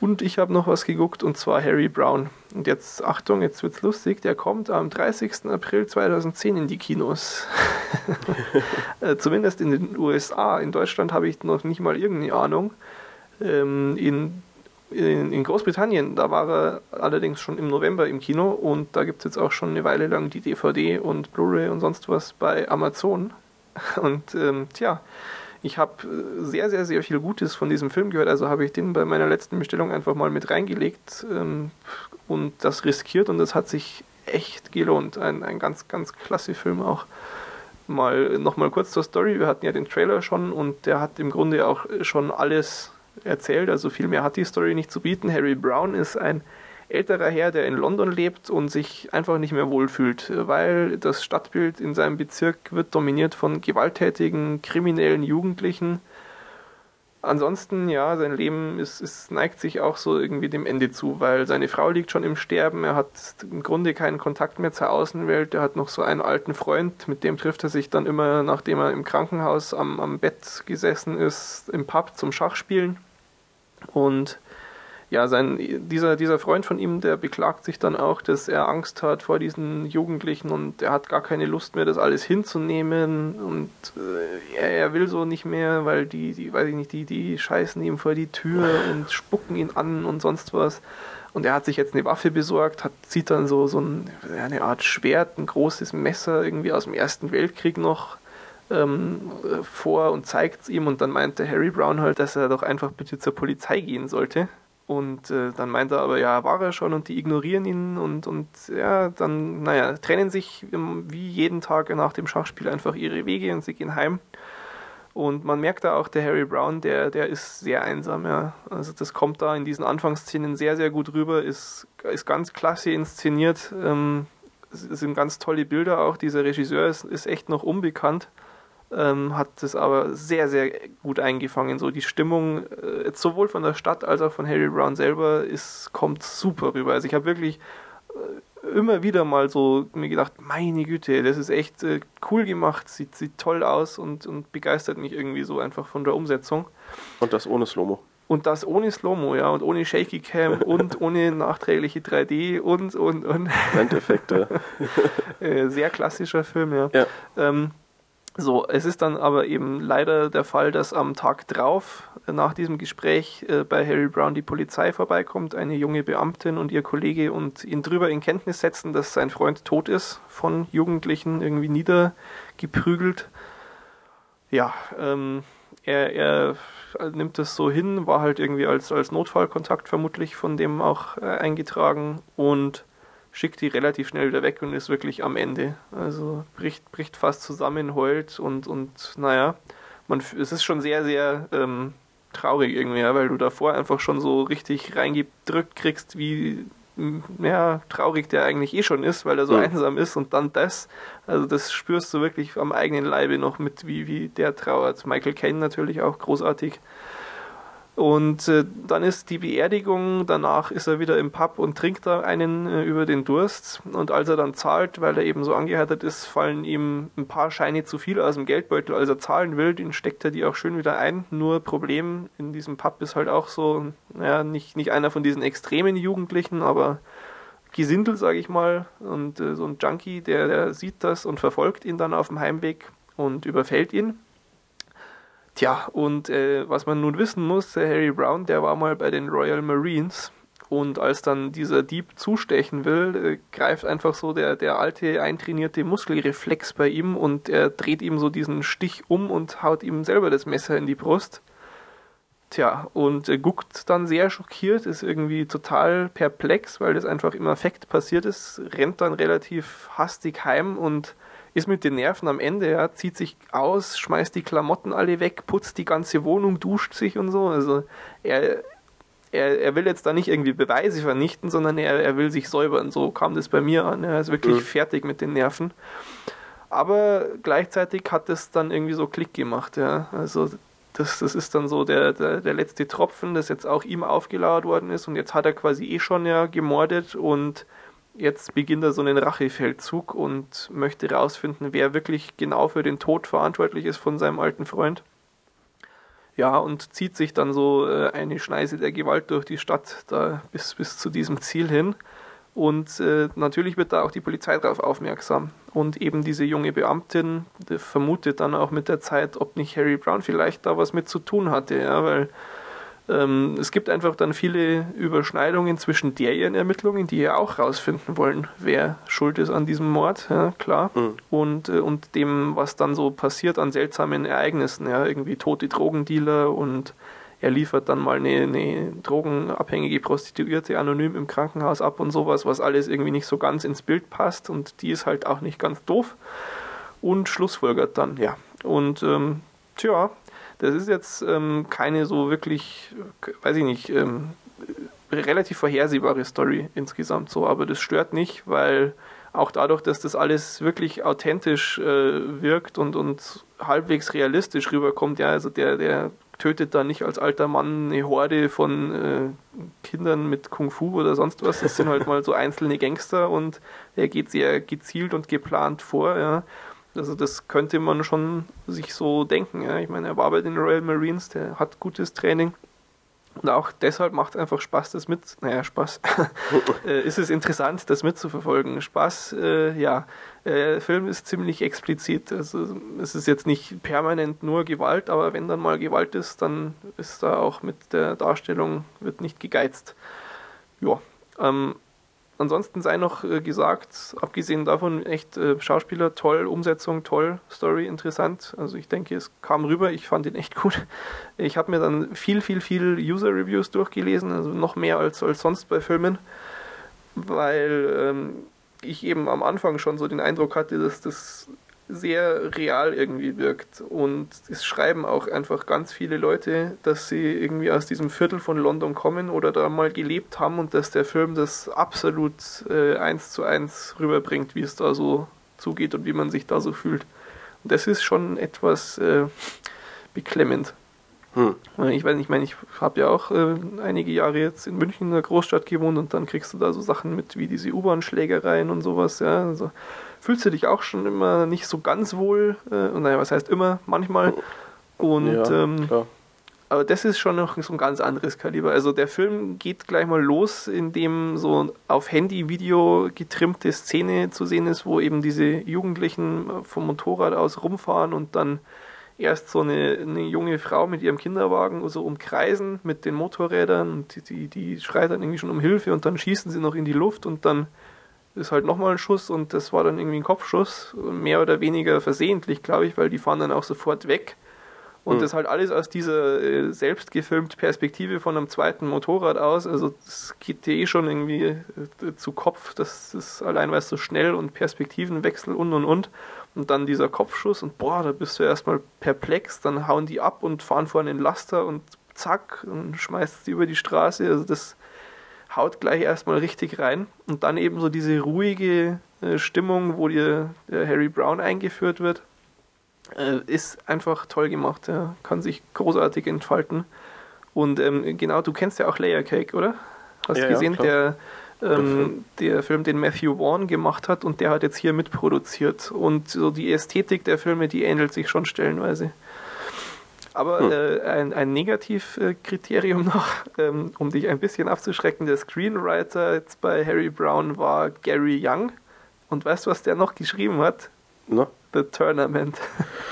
Und ich habe noch was geguckt und zwar Harry Brown. Und jetzt, Achtung, jetzt wird's lustig, der kommt am 30. April 2010 in die Kinos. Äh, Zumindest in den USA. In Deutschland habe ich noch nicht mal irgendeine Ahnung. Ähm, in, in, in Großbritannien, da war er allerdings schon im November im Kino und da gibt es jetzt auch schon eine Weile lang die DVD und Blu-ray und sonst was bei Amazon. Und ähm, tja, ich habe äh, sehr, sehr, sehr viel Gutes von diesem Film gehört, also habe ich den bei meiner letzten Bestellung einfach mal mit reingelegt ähm, und das riskiert und das hat sich echt gelohnt. Ein, ein ganz, ganz klasse Film auch. Mal nochmal kurz zur Story. Wir hatten ja den Trailer schon und der hat im Grunde auch schon alles erzählt, also viel mehr hat die Story nicht zu bieten. Harry Brown ist ein älterer Herr, der in London lebt und sich einfach nicht mehr wohlfühlt, weil das Stadtbild in seinem Bezirk wird dominiert von gewalttätigen, kriminellen Jugendlichen. Ansonsten, ja, sein Leben ist, ist, neigt sich auch so irgendwie dem Ende zu, weil seine Frau liegt schon im Sterben, er hat im Grunde keinen Kontakt mehr zur Außenwelt, er hat noch so einen alten Freund, mit dem trifft er sich dann immer, nachdem er im Krankenhaus am, am Bett gesessen ist, im Pub zum Schachspielen. Und ja, sein, dieser, dieser Freund von ihm, der beklagt sich dann auch, dass er Angst hat vor diesen Jugendlichen und er hat gar keine Lust mehr, das alles hinzunehmen und äh, er, er will so nicht mehr, weil die, die, weiß ich nicht, die, die scheißen ihm vor die Tür und spucken ihn an und sonst was. Und er hat sich jetzt eine Waffe besorgt, hat, zieht dann so, so ein, eine Art Schwert, ein großes Messer irgendwie aus dem Ersten Weltkrieg noch ähm, vor und zeigt es ihm und dann meinte Harry Brown halt, dass er doch einfach bitte zur Polizei gehen sollte. Und äh, dann meint er aber, ja, war er schon und die ignorieren ihn und, und ja, dann, naja, trennen sich im, wie jeden Tag nach dem Schachspiel einfach ihre Wege und sie gehen heim. Und man merkt da auch, der Harry Brown, der, der ist sehr einsam, ja. Also das kommt da in diesen Anfangsszenen sehr, sehr gut rüber, ist, ist ganz klasse inszeniert. Ähm, sind ganz tolle Bilder auch. Dieser Regisseur ist, ist echt noch unbekannt ähm, hat das aber sehr, sehr gut eingefangen. So die Stimmung, äh, sowohl von der Stadt als auch von Harry Brown selber, ist, kommt super rüber. Also ich habe wirklich äh, immer wieder mal so mir gedacht, meine Güte, das ist echt äh, cool gemacht, sieht, sieht toll aus und, und begeistert mich irgendwie so einfach von der Umsetzung. Und das ohne Slomo. Und das ohne Slow-Mo, ja, und ohne Shaky Cam und ohne nachträgliche 3D und, und, und. Endeffekte. Äh, sehr klassischer Film, ja. Ja. Ähm, so, es ist dann aber eben leider der Fall, dass am Tag drauf äh, nach diesem Gespräch äh, bei Harry Brown die Polizei vorbeikommt, eine junge Beamtin und ihr Kollege und ihn drüber in Kenntnis setzen, dass sein Freund tot ist, von Jugendlichen irgendwie niedergeprügelt. Ja, ähm, er, er nimmt das so hin, war halt irgendwie als, als Notfallkontakt vermutlich von dem auch äh, eingetragen und schickt die relativ schnell wieder weg und ist wirklich am Ende. Also bricht, bricht fast zusammen, heult und, und naja, man, es ist schon sehr, sehr ähm, traurig irgendwie, ja, weil du davor einfach schon so richtig reingedrückt kriegst, wie ja, traurig der eigentlich eh schon ist, weil er so Mhm. einsam ist und dann das. Also das spürst du wirklich am eigenen Leibe noch mit, wie, wie der trauert. Michael Caine natürlich auch großartig. Und äh, dann ist die Beerdigung, danach ist er wieder im Pub und trinkt da einen äh, über den Durst. Und als er dann zahlt, weil er eben so angehärtet ist, fallen ihm ein paar Scheine zu viel aus dem Geldbeutel. Als er zahlen will, den steckt er die auch schön wieder ein. Nur Problem in diesem Pub ist halt auch so, naja, nicht, nicht einer von diesen extremen Jugendlichen, aber Gesindel, sage ich mal. Und äh, so ein Junkie, der, der sieht das und verfolgt ihn dann auf dem Heimweg und überfällt ihn. Tja, und äh, was man nun wissen muss, der Harry Brown, der war mal bei den Royal Marines. Und als dann dieser Dieb zustechen will, äh, greift einfach so der, der alte, eintrainierte Muskelreflex bei ihm und er dreht ihm so diesen Stich um und haut ihm selber das Messer in die Brust. Tja, und äh, guckt dann sehr schockiert, ist irgendwie total perplex, weil das einfach im Affekt passiert ist, rennt dann relativ hastig heim und ist mit den Nerven am Ende, ja, zieht sich aus, schmeißt die Klamotten alle weg, putzt die ganze Wohnung, duscht sich und so. Also er, er, er will jetzt da nicht irgendwie Beweise vernichten, sondern er, er will sich säubern. So kam das bei mir an. Er ist wirklich mhm. fertig mit den Nerven. Aber gleichzeitig hat es dann irgendwie so Klick gemacht. Ja. Also das, das ist dann so der, der, der letzte Tropfen, das jetzt auch ihm aufgelauert worden ist. Und jetzt hat er quasi eh schon ja gemordet und jetzt beginnt er so einen Rachefeldzug und möchte herausfinden, wer wirklich genau für den Tod verantwortlich ist von seinem alten Freund. Ja, und zieht sich dann so äh, eine Schneise der Gewalt durch die Stadt da bis, bis zu diesem Ziel hin. Und äh, natürlich wird da auch die Polizei darauf aufmerksam. Und eben diese junge Beamtin vermutet dann auch mit der Zeit, ob nicht Harry Brown vielleicht da was mit zu tun hatte, ja, weil ähm, es gibt einfach dann viele Überschneidungen zwischen der ihren Ermittlungen, die ja auch rausfinden wollen, wer schuld ist an diesem Mord, ja, klar, mhm. und, äh, und dem, was dann so passiert an seltsamen Ereignissen, ja, irgendwie tote Drogendealer und er liefert dann mal eine, eine drogenabhängige Prostituierte anonym im Krankenhaus ab und sowas, was alles irgendwie nicht so ganz ins Bild passt und die ist halt auch nicht ganz doof und schlussfolgert dann, ja. Und ähm, tja, das ist jetzt ähm, keine so wirklich, weiß ich nicht, ähm, relativ vorhersehbare Story insgesamt so, aber das stört nicht, weil auch dadurch, dass das alles wirklich authentisch äh, wirkt und, und halbwegs realistisch rüberkommt, ja, also der, der tötet da nicht als alter Mann eine Horde von äh, Kindern mit Kung Fu oder sonst was. Das sind halt mal so einzelne Gangster und er geht sehr gezielt und geplant vor. Ja. Also das könnte man schon sich so denken. Ja. Ich meine, er war bei den Royal Marines, der hat gutes Training. Und auch deshalb macht es einfach Spaß, das mit, naja, Spaß, äh, ist es interessant, das mitzuverfolgen. Spaß, äh, ja, äh, der Film ist ziemlich explizit. Also es ist jetzt nicht permanent nur Gewalt, aber wenn dann mal Gewalt ist, dann ist da auch mit der Darstellung, wird nicht gegeizt. Ja, ähm, ansonsten sei noch äh, gesagt, abgesehen davon, echt äh, Schauspieler toll, Umsetzung toll, Story interessant. Also ich denke, es kam rüber, ich fand ihn echt gut. Ich habe mir dann viel, viel, viel User-Reviews durchgelesen, also noch mehr als, als sonst bei Filmen, weil ähm, ich eben am Anfang schon so den Eindruck hatte, dass das sehr real irgendwie wirkt. Und es schreiben auch einfach ganz viele Leute, dass sie irgendwie aus diesem Viertel von London kommen oder da mal gelebt haben und dass der Film das absolut äh, eins zu eins rüberbringt, wie es da so zugeht und wie man sich da so fühlt. Und das ist schon etwas äh, beklemmend. Hm. Ich weiß nicht, ich meine, ich habe ja auch äh, einige Jahre jetzt in München in der Großstadt gewohnt und dann kriegst du da so Sachen mit wie diese U-Bahn-Schlägereien und sowas, ja. Also fühlst du dich auch schon immer nicht so ganz wohl. Äh, und naja, was heißt immer, manchmal. Und ja, ähm, aber das ist schon noch so ein ganz anderes Kaliber. Also der Film geht gleich mal los, indem so auf Handy-Video getrimmte Szene zu sehen ist, wo eben diese Jugendlichen vom Motorrad aus rumfahren und dann erst so eine, eine junge Frau mit ihrem Kinderwagen so umkreisen mit den Motorrädern und die, die, die schreit dann irgendwie schon um Hilfe und dann schießen sie noch in die Luft und dann ist halt nochmal ein Schuss und das war dann irgendwie ein Kopfschuss, mehr oder weniger versehentlich, glaube ich, weil die fahren dann auch sofort weg. Und mhm. das halt alles aus dieser äh, selbst gefilmten Perspektive von einem zweiten Motorrad aus. Also das geht dir eh schon irgendwie äh, zu Kopf, das ist allein weil es so schnell und Perspektivenwechsel und und und. Und dann dieser Kopfschuss und boah, da bist du erstmal perplex, dann hauen die ab und fahren vor einen Laster und zack und schmeißt sie über die Straße. Also das haut gleich erstmal richtig rein. Und dann eben so diese ruhige äh, Stimmung, wo dir der Harry Brown eingeführt wird, äh, ist einfach toll gemacht. Ja. Kann sich großartig entfalten. Und ähm, genau, du kennst ja auch Layer Cake, oder? Hast ja, gesehen, ja, der ähm, der Film, den Matthew Vaughn gemacht hat und der hat jetzt hier mitproduziert. Und so die Ästhetik der Filme, die ähnelt sich schon stellenweise. Aber hm. äh, ein, ein Negativkriterium noch, ähm, um dich ein bisschen abzuschrecken, der Screenwriter jetzt bei Harry Brown war Gary Young. Und weißt du, was der noch geschrieben hat? No? The Tournament.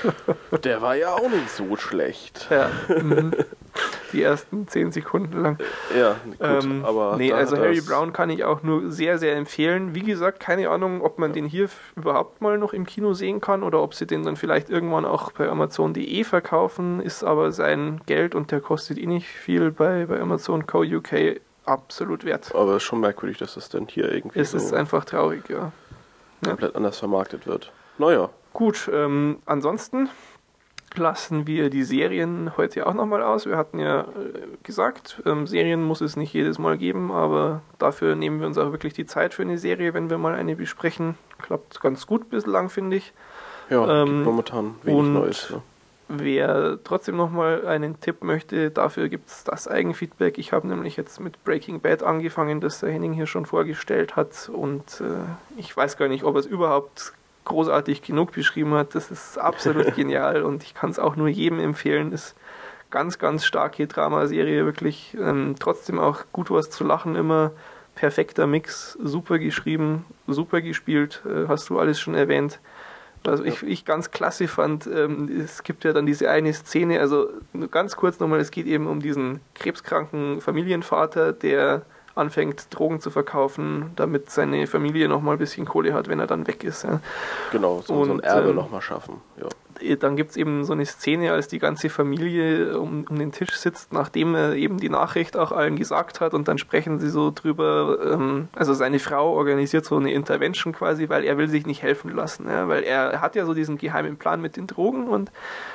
der war ja auch nicht so schlecht. Ja. Mhm die ersten zehn Sekunden lang. Ja, gut, ähm, aber. Nee, also Harry Brown kann ich auch nur sehr, sehr empfehlen. Wie gesagt, keine Ahnung, ob man den hier überhaupt mal noch im Kino sehen kann oder ob sie den dann vielleicht irgendwann auch bei Amazon.de verkaufen, ist aber sein Geld und der kostet eh nicht viel bei, bei Amazon Co. UK absolut wert. Aber ist schon merkwürdig, dass das dann hier irgendwie. Es so ist einfach traurig, ja. Komplett ja. anders vermarktet wird. Naja. Gut, ähm, ansonsten lassen wir die Serien heute auch nochmal aus. Wir hatten ja äh, gesagt, ähm, Serien muss es nicht jedes Mal geben, aber dafür nehmen wir uns auch wirklich die Zeit für eine Serie, wenn wir mal eine besprechen. Klappt ganz gut bislang, finde ich. Ja, ähm, momentan wenig Neues. Ja. Wer trotzdem nochmal einen Tipp möchte, dafür gibt es das Eigenfeedback. Ich habe nämlich jetzt mit Breaking Bad angefangen, das der Henning hier schon vorgestellt hat. Und äh, ich weiß gar nicht, ob er es überhaupt großartig genug beschrieben hat. Das ist absolut genial und ich kann es auch nur jedem empfehlen. Ist ganz, ganz starke Dramaserie, wirklich. Ähm, trotzdem auch gut was zu lachen immer. Perfekter Mix, super geschrieben, super gespielt, äh, hast du alles schon erwähnt. Also ich, ich ganz klasse fand, ähm, es gibt ja dann diese eine Szene, also ganz kurz nochmal, es geht eben um diesen krebskranken Familienvater, der anfängt, Drogen zu verkaufen, damit seine Familie nochmal ein bisschen Kohle hat, wenn er dann weg ist. Ja. Genau, so, und, so ein Erbe ähm, nochmal schaffen. Ja. Äh, dann gibt es eben so eine Szene, als die ganze Familie um, um, den Tisch sitzt, nachdem er eben die Nachricht auch allen gesagt hat und dann sprechen sie so drüber, ähm, also seine Frau organisiert so eine Intervention quasi, weil er will sich nicht helfen lassen, ja, weil er hat ja so diesen geheimen Plan mit den Drogen und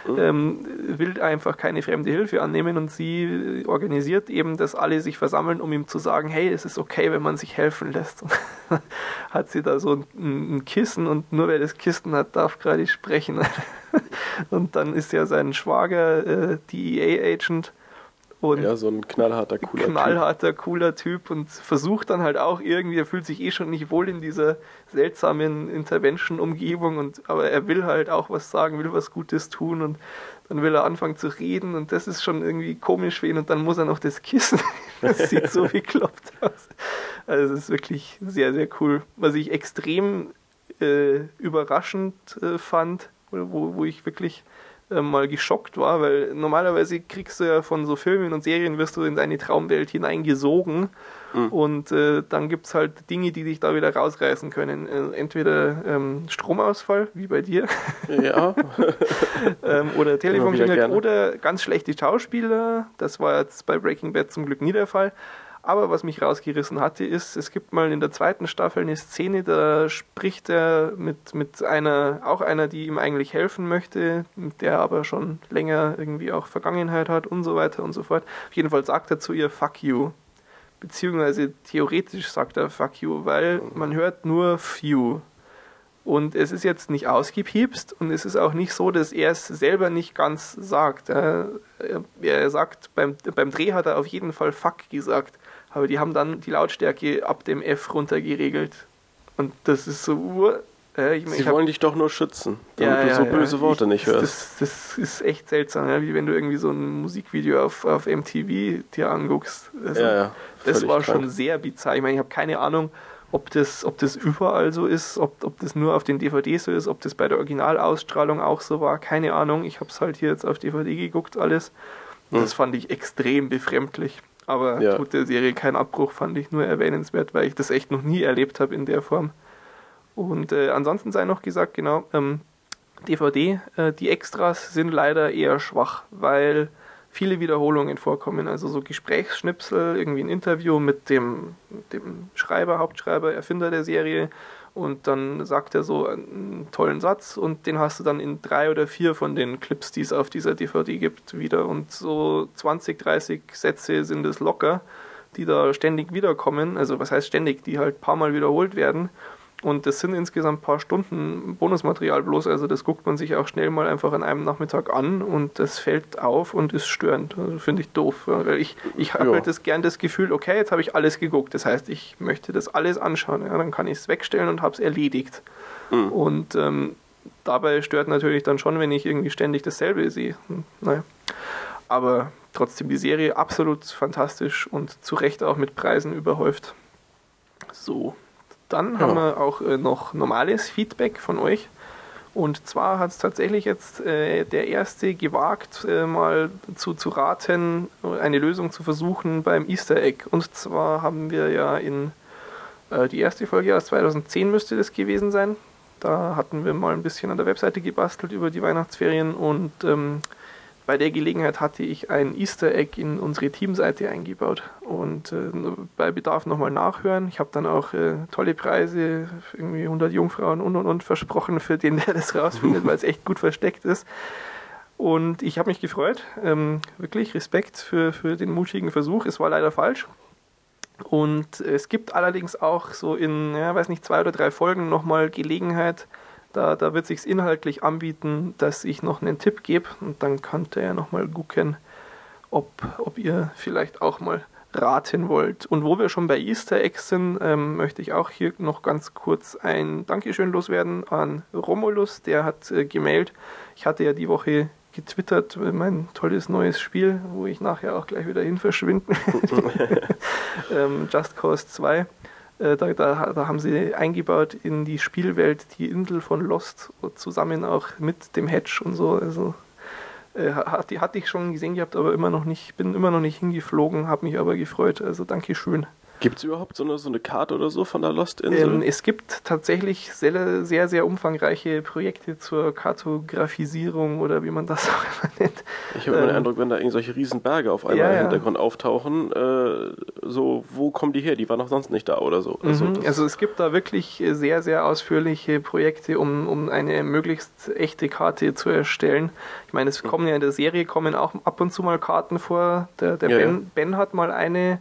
mhm. ähm, will einfach keine fremde Hilfe annehmen und sie organisiert eben, dass alle sich versammeln, um ihm zu sagen, hey, es ist okay, wenn man sich helfen lässt. hat sie da so ein, ein Kissen und nur wer das Kissen hat, darf gerade sprechen. und dann ist ja sein Schwager äh, DEA-Agent. Und ja, so ein knallharter, cooler knallharter, typ. cooler Typ und versucht dann halt auch irgendwie, er fühlt sich eh schon nicht wohl in dieser seltsamen Intervention-Umgebung und aber er will halt auch was sagen, will was Gutes tun und dann will er anfangen zu reden und das ist schon irgendwie komisch für ihn und dann muss er noch das Kissen. das sieht so bekloppt aus. Also es ist wirklich sehr, sehr cool. Was ich extrem äh, überraschend äh, fand, wo, wo ich wirklich äh, mal geschockt war, weil normalerweise kriegst du ja von so Filmen und Serien, wirst du in deine Traumwelt hineingesogen mhm. und äh, dann gibt es halt Dinge, die dich da wieder rausreißen können. Äh, entweder ähm, Stromausfall, wie bei dir, ja. ähm, oder Telefonklingel oder ganz schlechte Schauspieler, das war jetzt bei Breaking Bad zum Glück nie der Fall. Aber was mich rausgerissen hatte, ist, es gibt mal in der zweiten Staffel eine Szene, da spricht er mit, mit einer, auch einer, die ihm eigentlich helfen möchte, mit der aber schon länger irgendwie auch Vergangenheit hat und so weiter und so fort. Auf jeden Fall sagt er zu ihr Fuck you. Beziehungsweise theoretisch sagt er Fuck you, weil man hört nur Few. Und es ist jetzt nicht ausgepiepst und es ist auch nicht so, dass er es selber nicht ganz sagt. Er, sagt, beim, beim Dreh hat er auf jeden Fall Fuck gesagt. Aber die haben dann die Lautstärke ab dem F runtergeregelt. Und das ist so. Äh, ich mein, Sie wollen hab, dich doch nur schützen, damit ja, du so ja, böse ja. Worte ich, nicht hörst. Das, das, ist echt seltsam, ja? wie wenn du irgendwie so ein Musikvideo auf, auf MTV dir anguckst. Also, das war krank. schon sehr bizarr. Ich meine, ich habe keine Ahnung, ob das, ob das überall so ist, ob, ob das nur auf den DVDs so ist, ob das bei der Originalausstrahlung auch so war. Keine Ahnung. Ich habe es halt hier jetzt auf DVD geguckt, alles. Hm. Das fand ich extrem befremdlich aber ja. tut der Serie keinen Abbruch, fand ich nur erwähnenswert, weil ich das echt noch nie erlebt habe in der Form. Und äh, ansonsten sei noch gesagt, genau, ähm, DVD, äh, die Extras sind leider eher schwach, weil viele Wiederholungen vorkommen. Also so Gesprächsschnipsel, irgendwie ein Interview mit dem, dem Schreiber, Hauptschreiber, Erfinder der Serie und dann sagt er so einen tollen Satz und den hast du dann in drei oder vier von den Clips, die es auf dieser DVD gibt, wieder. Und so 20, 30 Sätze sind es locker, die da ständig wiederkommen. Also was heißt ständig, die halt ein paar Mal wiederholt werden. Und das sind insgesamt ein paar Stunden Bonusmaterial bloß, also das guckt man sich auch schnell mal einfach an einem Nachmittag an und das fällt auf und ist störend. Also finde ich doof. Weil ich, ich habe ja. halt das gern das Gefühl, okay, jetzt habe ich alles geguckt. Das heißt, ich möchte das alles anschauen. Ja, dann kann ich es wegstellen und habe es erledigt. Mhm. Und ähm, dabei stört natürlich dann schon, wenn ich irgendwie ständig dasselbe sehe. Hm, naja. Aber trotzdem die Serie absolut fantastisch und zu Recht auch mit Preisen überhäuft. So. Dann ja. haben wir auch äh, noch normales Feedback von euch. Und zwar hat es tatsächlich jetzt äh, der Erste gewagt, äh, mal zu, zu raten, eine Lösung zu versuchen beim Easter Egg. Und zwar haben wir ja in äh, die erste Folge aus 2010 müsste das gewesen sein. Da hatten wir mal ein bisschen an der Webseite gebastelt über die Weihnachtsferien und ähm, bei der Gelegenheit hatte ich ein Easter Egg in unsere Teamseite eingebaut und äh, bei Bedarf nochmal nachhören. Ich habe dann auch äh, tolle Preise, irgendwie 100 Jungfrauen und und und versprochen für den, der das rausfindet, weil es echt gut versteckt ist. Und ich habe mich gefreut. Ähm, wirklich Respekt für, für den mutigen Versuch. Es war leider falsch. Und es gibt allerdings auch so in, ja, weiß nicht, zwei oder drei Folgen nochmal Gelegenheit. Da, da wird sich inhaltlich anbieten, dass ich noch einen Tipp gebe. Und dann könnt ihr ja nochmal gucken, ob, ob ihr vielleicht auch mal raten wollt. Und wo wir schon bei Easter Eggs sind, ähm, möchte ich auch hier noch ganz kurz ein Dankeschön loswerden an Romulus, der hat äh, gemeldet. Ich hatte ja die Woche getwittert, äh, mein tolles neues Spiel, wo ich nachher auch gleich wieder hin verschwinden. ähm, Just Cause 2. Äh, da, da, da, haben sie eingebaut in die Spielwelt die Insel von Lost zusammen auch mit dem Hedge und so. Also äh, hatte, hatte ich schon gesehen gehabt, aber immer noch nicht, bin immer noch nicht hingeflogen, habe mich aber gefreut. Also danke schön. Gibt es überhaupt so eine, so eine Karte oder so von der Lost-Insel? Ähm, es gibt tatsächlich sehr, sehr, sehr umfangreiche Projekte zur Kartografisierung oder wie man das auch immer nennt. Ich habe ähm, den Eindruck, wenn da irgendwelche Riesenberge auf einmal ja, im Hintergrund ja. auftauchen, äh, so, wo kommen die her? Die waren doch sonst nicht da oder so. Also, mhm, also es gibt da wirklich sehr, sehr ausführliche Projekte, um, um eine möglichst echte Karte zu erstellen. Ich meine, es mhm. kommen ja in der Serie kommen auch ab und zu mal Karten vor. Der, der ja, ben, ben hat mal eine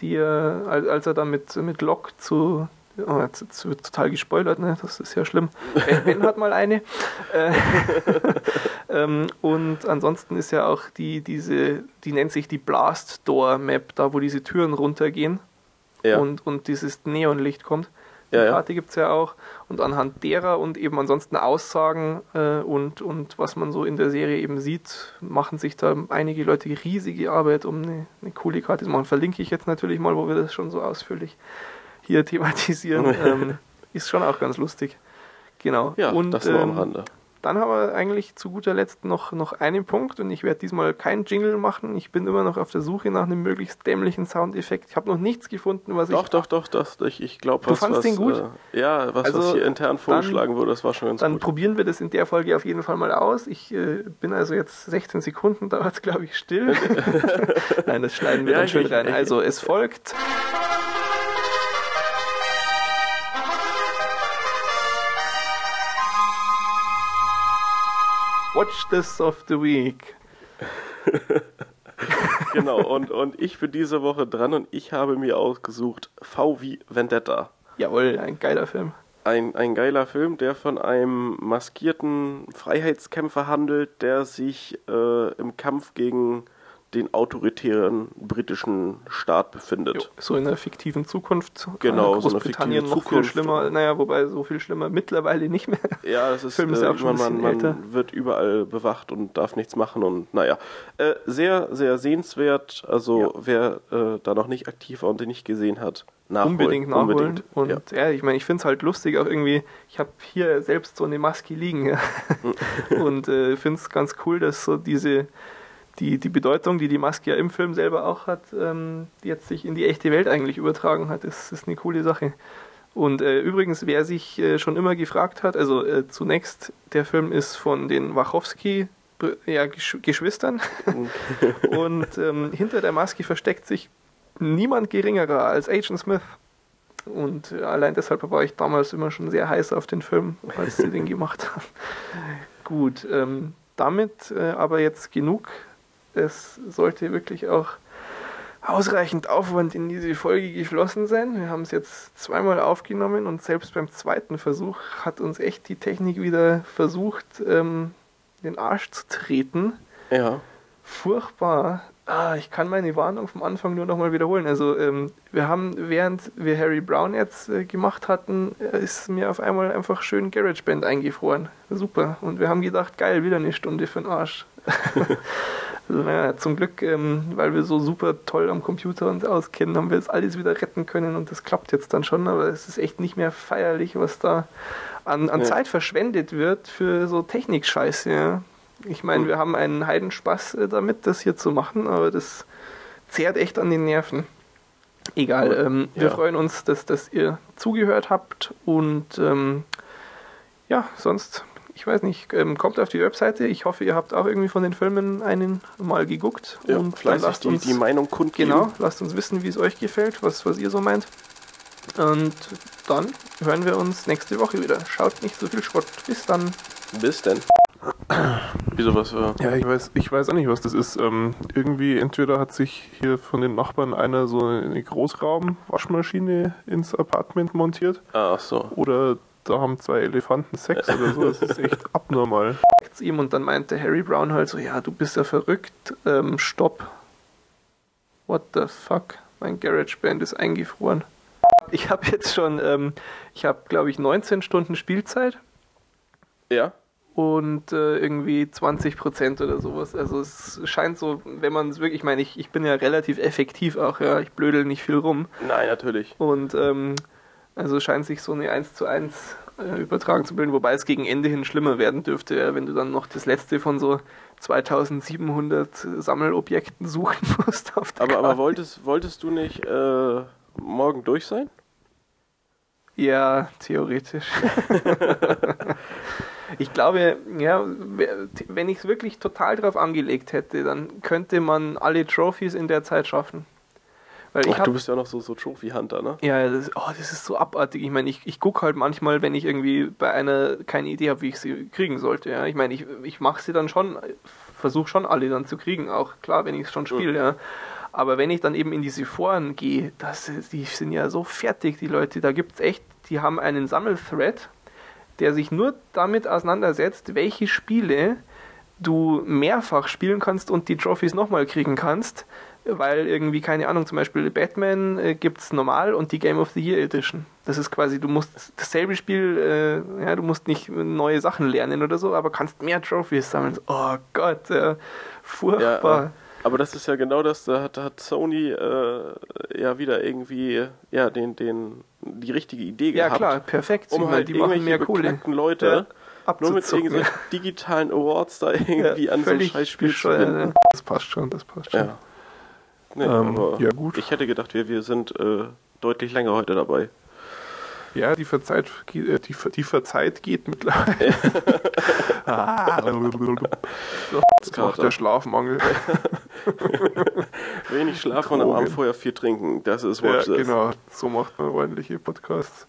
die er, als er dann mit, mit Locke zu Oh, jetzt, jetzt, wird total gespoilert, ne? das ist ja schlimm. Ben, ben hat mal eine. Äh, ähm, und ansonsten ist ja auch die, diese, die nennt sich die Blast Door Map, da wo diese Türen runtergehen ja. und, und dieses Neonlicht kommt. Die ja, Karte gibt es ja auch. Und anhand derer und eben ansonsten Aussagen äh, und, und was man so in der Serie eben sieht, machen sich da einige Leute riesige Arbeit, um eine, eine coole Karte zu machen. Verlinke ich jetzt natürlich mal, wo wir das schon so ausführlich hier thematisieren. ähm, ist schon auch ganz lustig. Genau. Ja, und, das nur am ähm, Rande. Dann haben wir eigentlich zu guter Letzt noch, noch einen Punkt und ich werde diesmal keinen Jingle machen. Ich bin immer noch auf der Suche nach einem möglichst dämlichen Soundeffekt. Ich habe noch nichts gefunden, was doch, ich. Doch, doch, doch, doch. Ich, ich glaube, was. Du fandst was, den gut? Äh, ja, was, also, was hier intern vorgeschlagen dann, wurde, das war schon ganz dann gut. Dann probieren wir das in der Folge auf jeden Fall mal aus. Ich äh, bin also jetzt 16 Sekunden, dauert es, glaube ich, still. Nein, das schneiden wir ja, dann schön rein. Also, es folgt. Watch this of the Week. genau, und, und ich bin diese Woche dran und ich habe mir ausgesucht V wie Vendetta. Jawohl, ein geiler Film. Ein, ein geiler Film, der von einem maskierten Freiheitskämpfer handelt, der sich äh, im Kampf gegen den autoritären britischen Staat befindet. Jo, so in einer fiktiven Zukunft. Genau, so eine fiktive noch Zukunft. viel schlimmer. Naja, wobei so viel schlimmer mittlerweile nicht mehr. Ja, das ist, Film ist äh, auch schon man, man wird überall bewacht und darf nichts machen und naja. Äh, sehr, sehr sehenswert. Also ja. wer äh, da noch nicht aktiv war und den nicht gesehen hat, nachholen. Unbedingt nachholen. Unbedingt. Und ja, ja ich meine, ich finde es halt lustig, auch irgendwie, ich habe hier selbst so eine Maske liegen ja. und äh, finde es ganz cool, dass so diese die, die Bedeutung, die die Maske ja im Film selber auch hat, ähm, die jetzt sich in die echte Welt eigentlich übertragen hat, ist, ist eine coole Sache. Und äh, übrigens, wer sich äh, schon immer gefragt hat, also äh, zunächst, der Film ist von den Wachowski ja, Geschwistern und ähm, hinter der Maske versteckt sich niemand geringerer als Agent Smith. Und äh, allein deshalb war ich damals immer schon sehr heiß auf den Film, als sie den gemacht haben. Gut, ähm, damit äh, aber jetzt genug es sollte wirklich auch ausreichend Aufwand in diese Folge geflossen sein. Wir haben es jetzt zweimal aufgenommen und selbst beim zweiten Versuch hat uns echt die Technik wieder versucht, ähm, den Arsch zu treten. Ja. Furchtbar. Ah, ich kann meine Warnung vom Anfang nur nochmal wiederholen. Also ähm, wir haben, während wir Harry Brown jetzt äh, gemacht hatten, äh, ist mir auf einmal einfach schön GarageBand eingefroren. Super. Und wir haben gedacht, geil, wieder eine Stunde für den Arsch. Also, naja, zum Glück, ähm, weil wir so super toll am Computer uns auskennen, haben wir das alles wieder retten können und das klappt jetzt dann schon, aber es ist echt nicht mehr feierlich, was da an, an ja. Zeit verschwendet wird für so Technikscheiße. Ja. Ich meine, wir haben einen Heidenspaß äh, damit, das hier zu machen, aber das zehrt echt an den Nerven. Egal, ähm, ja. wir freuen uns, dass, dass ihr zugehört habt und ähm, ja, sonst ich weiß nicht, ähm, kommt auf die Webseite. Ich hoffe, ihr habt auch irgendwie von den Filmen einen mal geguckt. Ja, und vielleicht lasst die, uns die Meinung kundgeben. Genau, lasst uns wissen, wie es euch gefällt, was, was ihr so meint. Und dann hören wir uns nächste Woche wieder. Schaut nicht so viel Schrott. Bis dann. Bis dann. Wieso was? Äh, Ja, ich weiß, ich weiß auch nicht, was das ist. Ähm, irgendwie, entweder hat sich hier von den Nachbarn einer so eine Großraum-Waschmaschine ins Apartment montiert ah, ach so. oder da haben zwei Elefanten Sex oder so. Das ist echt abnormal. Ihm und dann meinte Harry Brown halt so, ja, du bist ja verrückt, ähm, stopp. What the fuck? Mein GarageBand ist eingefroren. Ich habe jetzt schon, ähm, ich habe glaube ich 19 Stunden Spielzeit Ja? und äh, irgendwie 20 Prozent oder sowas. Also es scheint so, wenn man es wirklich, ich meine, ich, ich bin ja relativ effektiv auch, ja, ich blödel nicht viel rum. Nein, natürlich. Und ähm, also scheint sich so eine 1 zu 1 äh, übertragen zu bilden, wobei es gegen Ende hin schlimmer werden dürfte, wenn du dann noch das letzte von so 2700 Sammelobjekten suchen musst. Auf der Aber, aber wolltest, wolltest du nicht äh, morgen durch sein? Ja, theoretisch. ich glaube, ja, wenn ich es wirklich total drauf angelegt hätte, dann könnte man alle Trophies in der Zeit schaffen. Weil Ach, hab, du bist ja noch so, so Trophy-Hunter, ne? Ja, das, oh, das ist so abartig. Ich meine, ich, ich gucke halt manchmal, wenn ich irgendwie bei einer keine Idee habe, wie ich sie kriegen sollte. Ja. Ich meine, ich, ich mache sie dann schon, versuche schon alle dann zu kriegen, auch klar, wenn ich es schon spiele. Ja. Aber wenn ich dann eben in diese Foren gehe, das, die sind ja so fertig, die Leute. Da gibt es echt, die haben einen Sammelthread, der sich nur damit auseinandersetzt, welche Spiele du mehrfach spielen kannst und die Trophys nochmal kriegen kannst, weil irgendwie, keine Ahnung, zum Beispiel Batman äh, gibt es normal und die Game of the Year Edition. Das ist quasi, du musst dasselbe Spiel, äh, ja, du musst nicht neue Sachen lernen oder so, aber kannst mehr Trophys sammeln. Oh Gott, äh, furchtbar. Ja, aber das ist ja genau das, da hat, da hat Sony äh, ja wieder irgendwie ja, den, den, die richtige Idee Ja, gehabt. klar, perfekt. Um weil halt die machen mehr irgendwelche Kohle. Leute nur mit irgendwelchen digitalen Awards da irgendwie Ja, an so ein Scheißspiel zu binden. ja. Das passt schon, das passt schon. Ja. Nee, Ähm, ja, gut. Ich hätte gedacht, wir, wir sind äh, deutlich länger heute dabei. Ja, die Verzeit, geht- äh, die, die Verzeit geht mittlerweile. ah, das macht der Schlafmangel. Wenig schlafen und am. Abend vorher viel trinken. Das ist Ja, Watch This. genau, so macht man ordentliche Podcasts.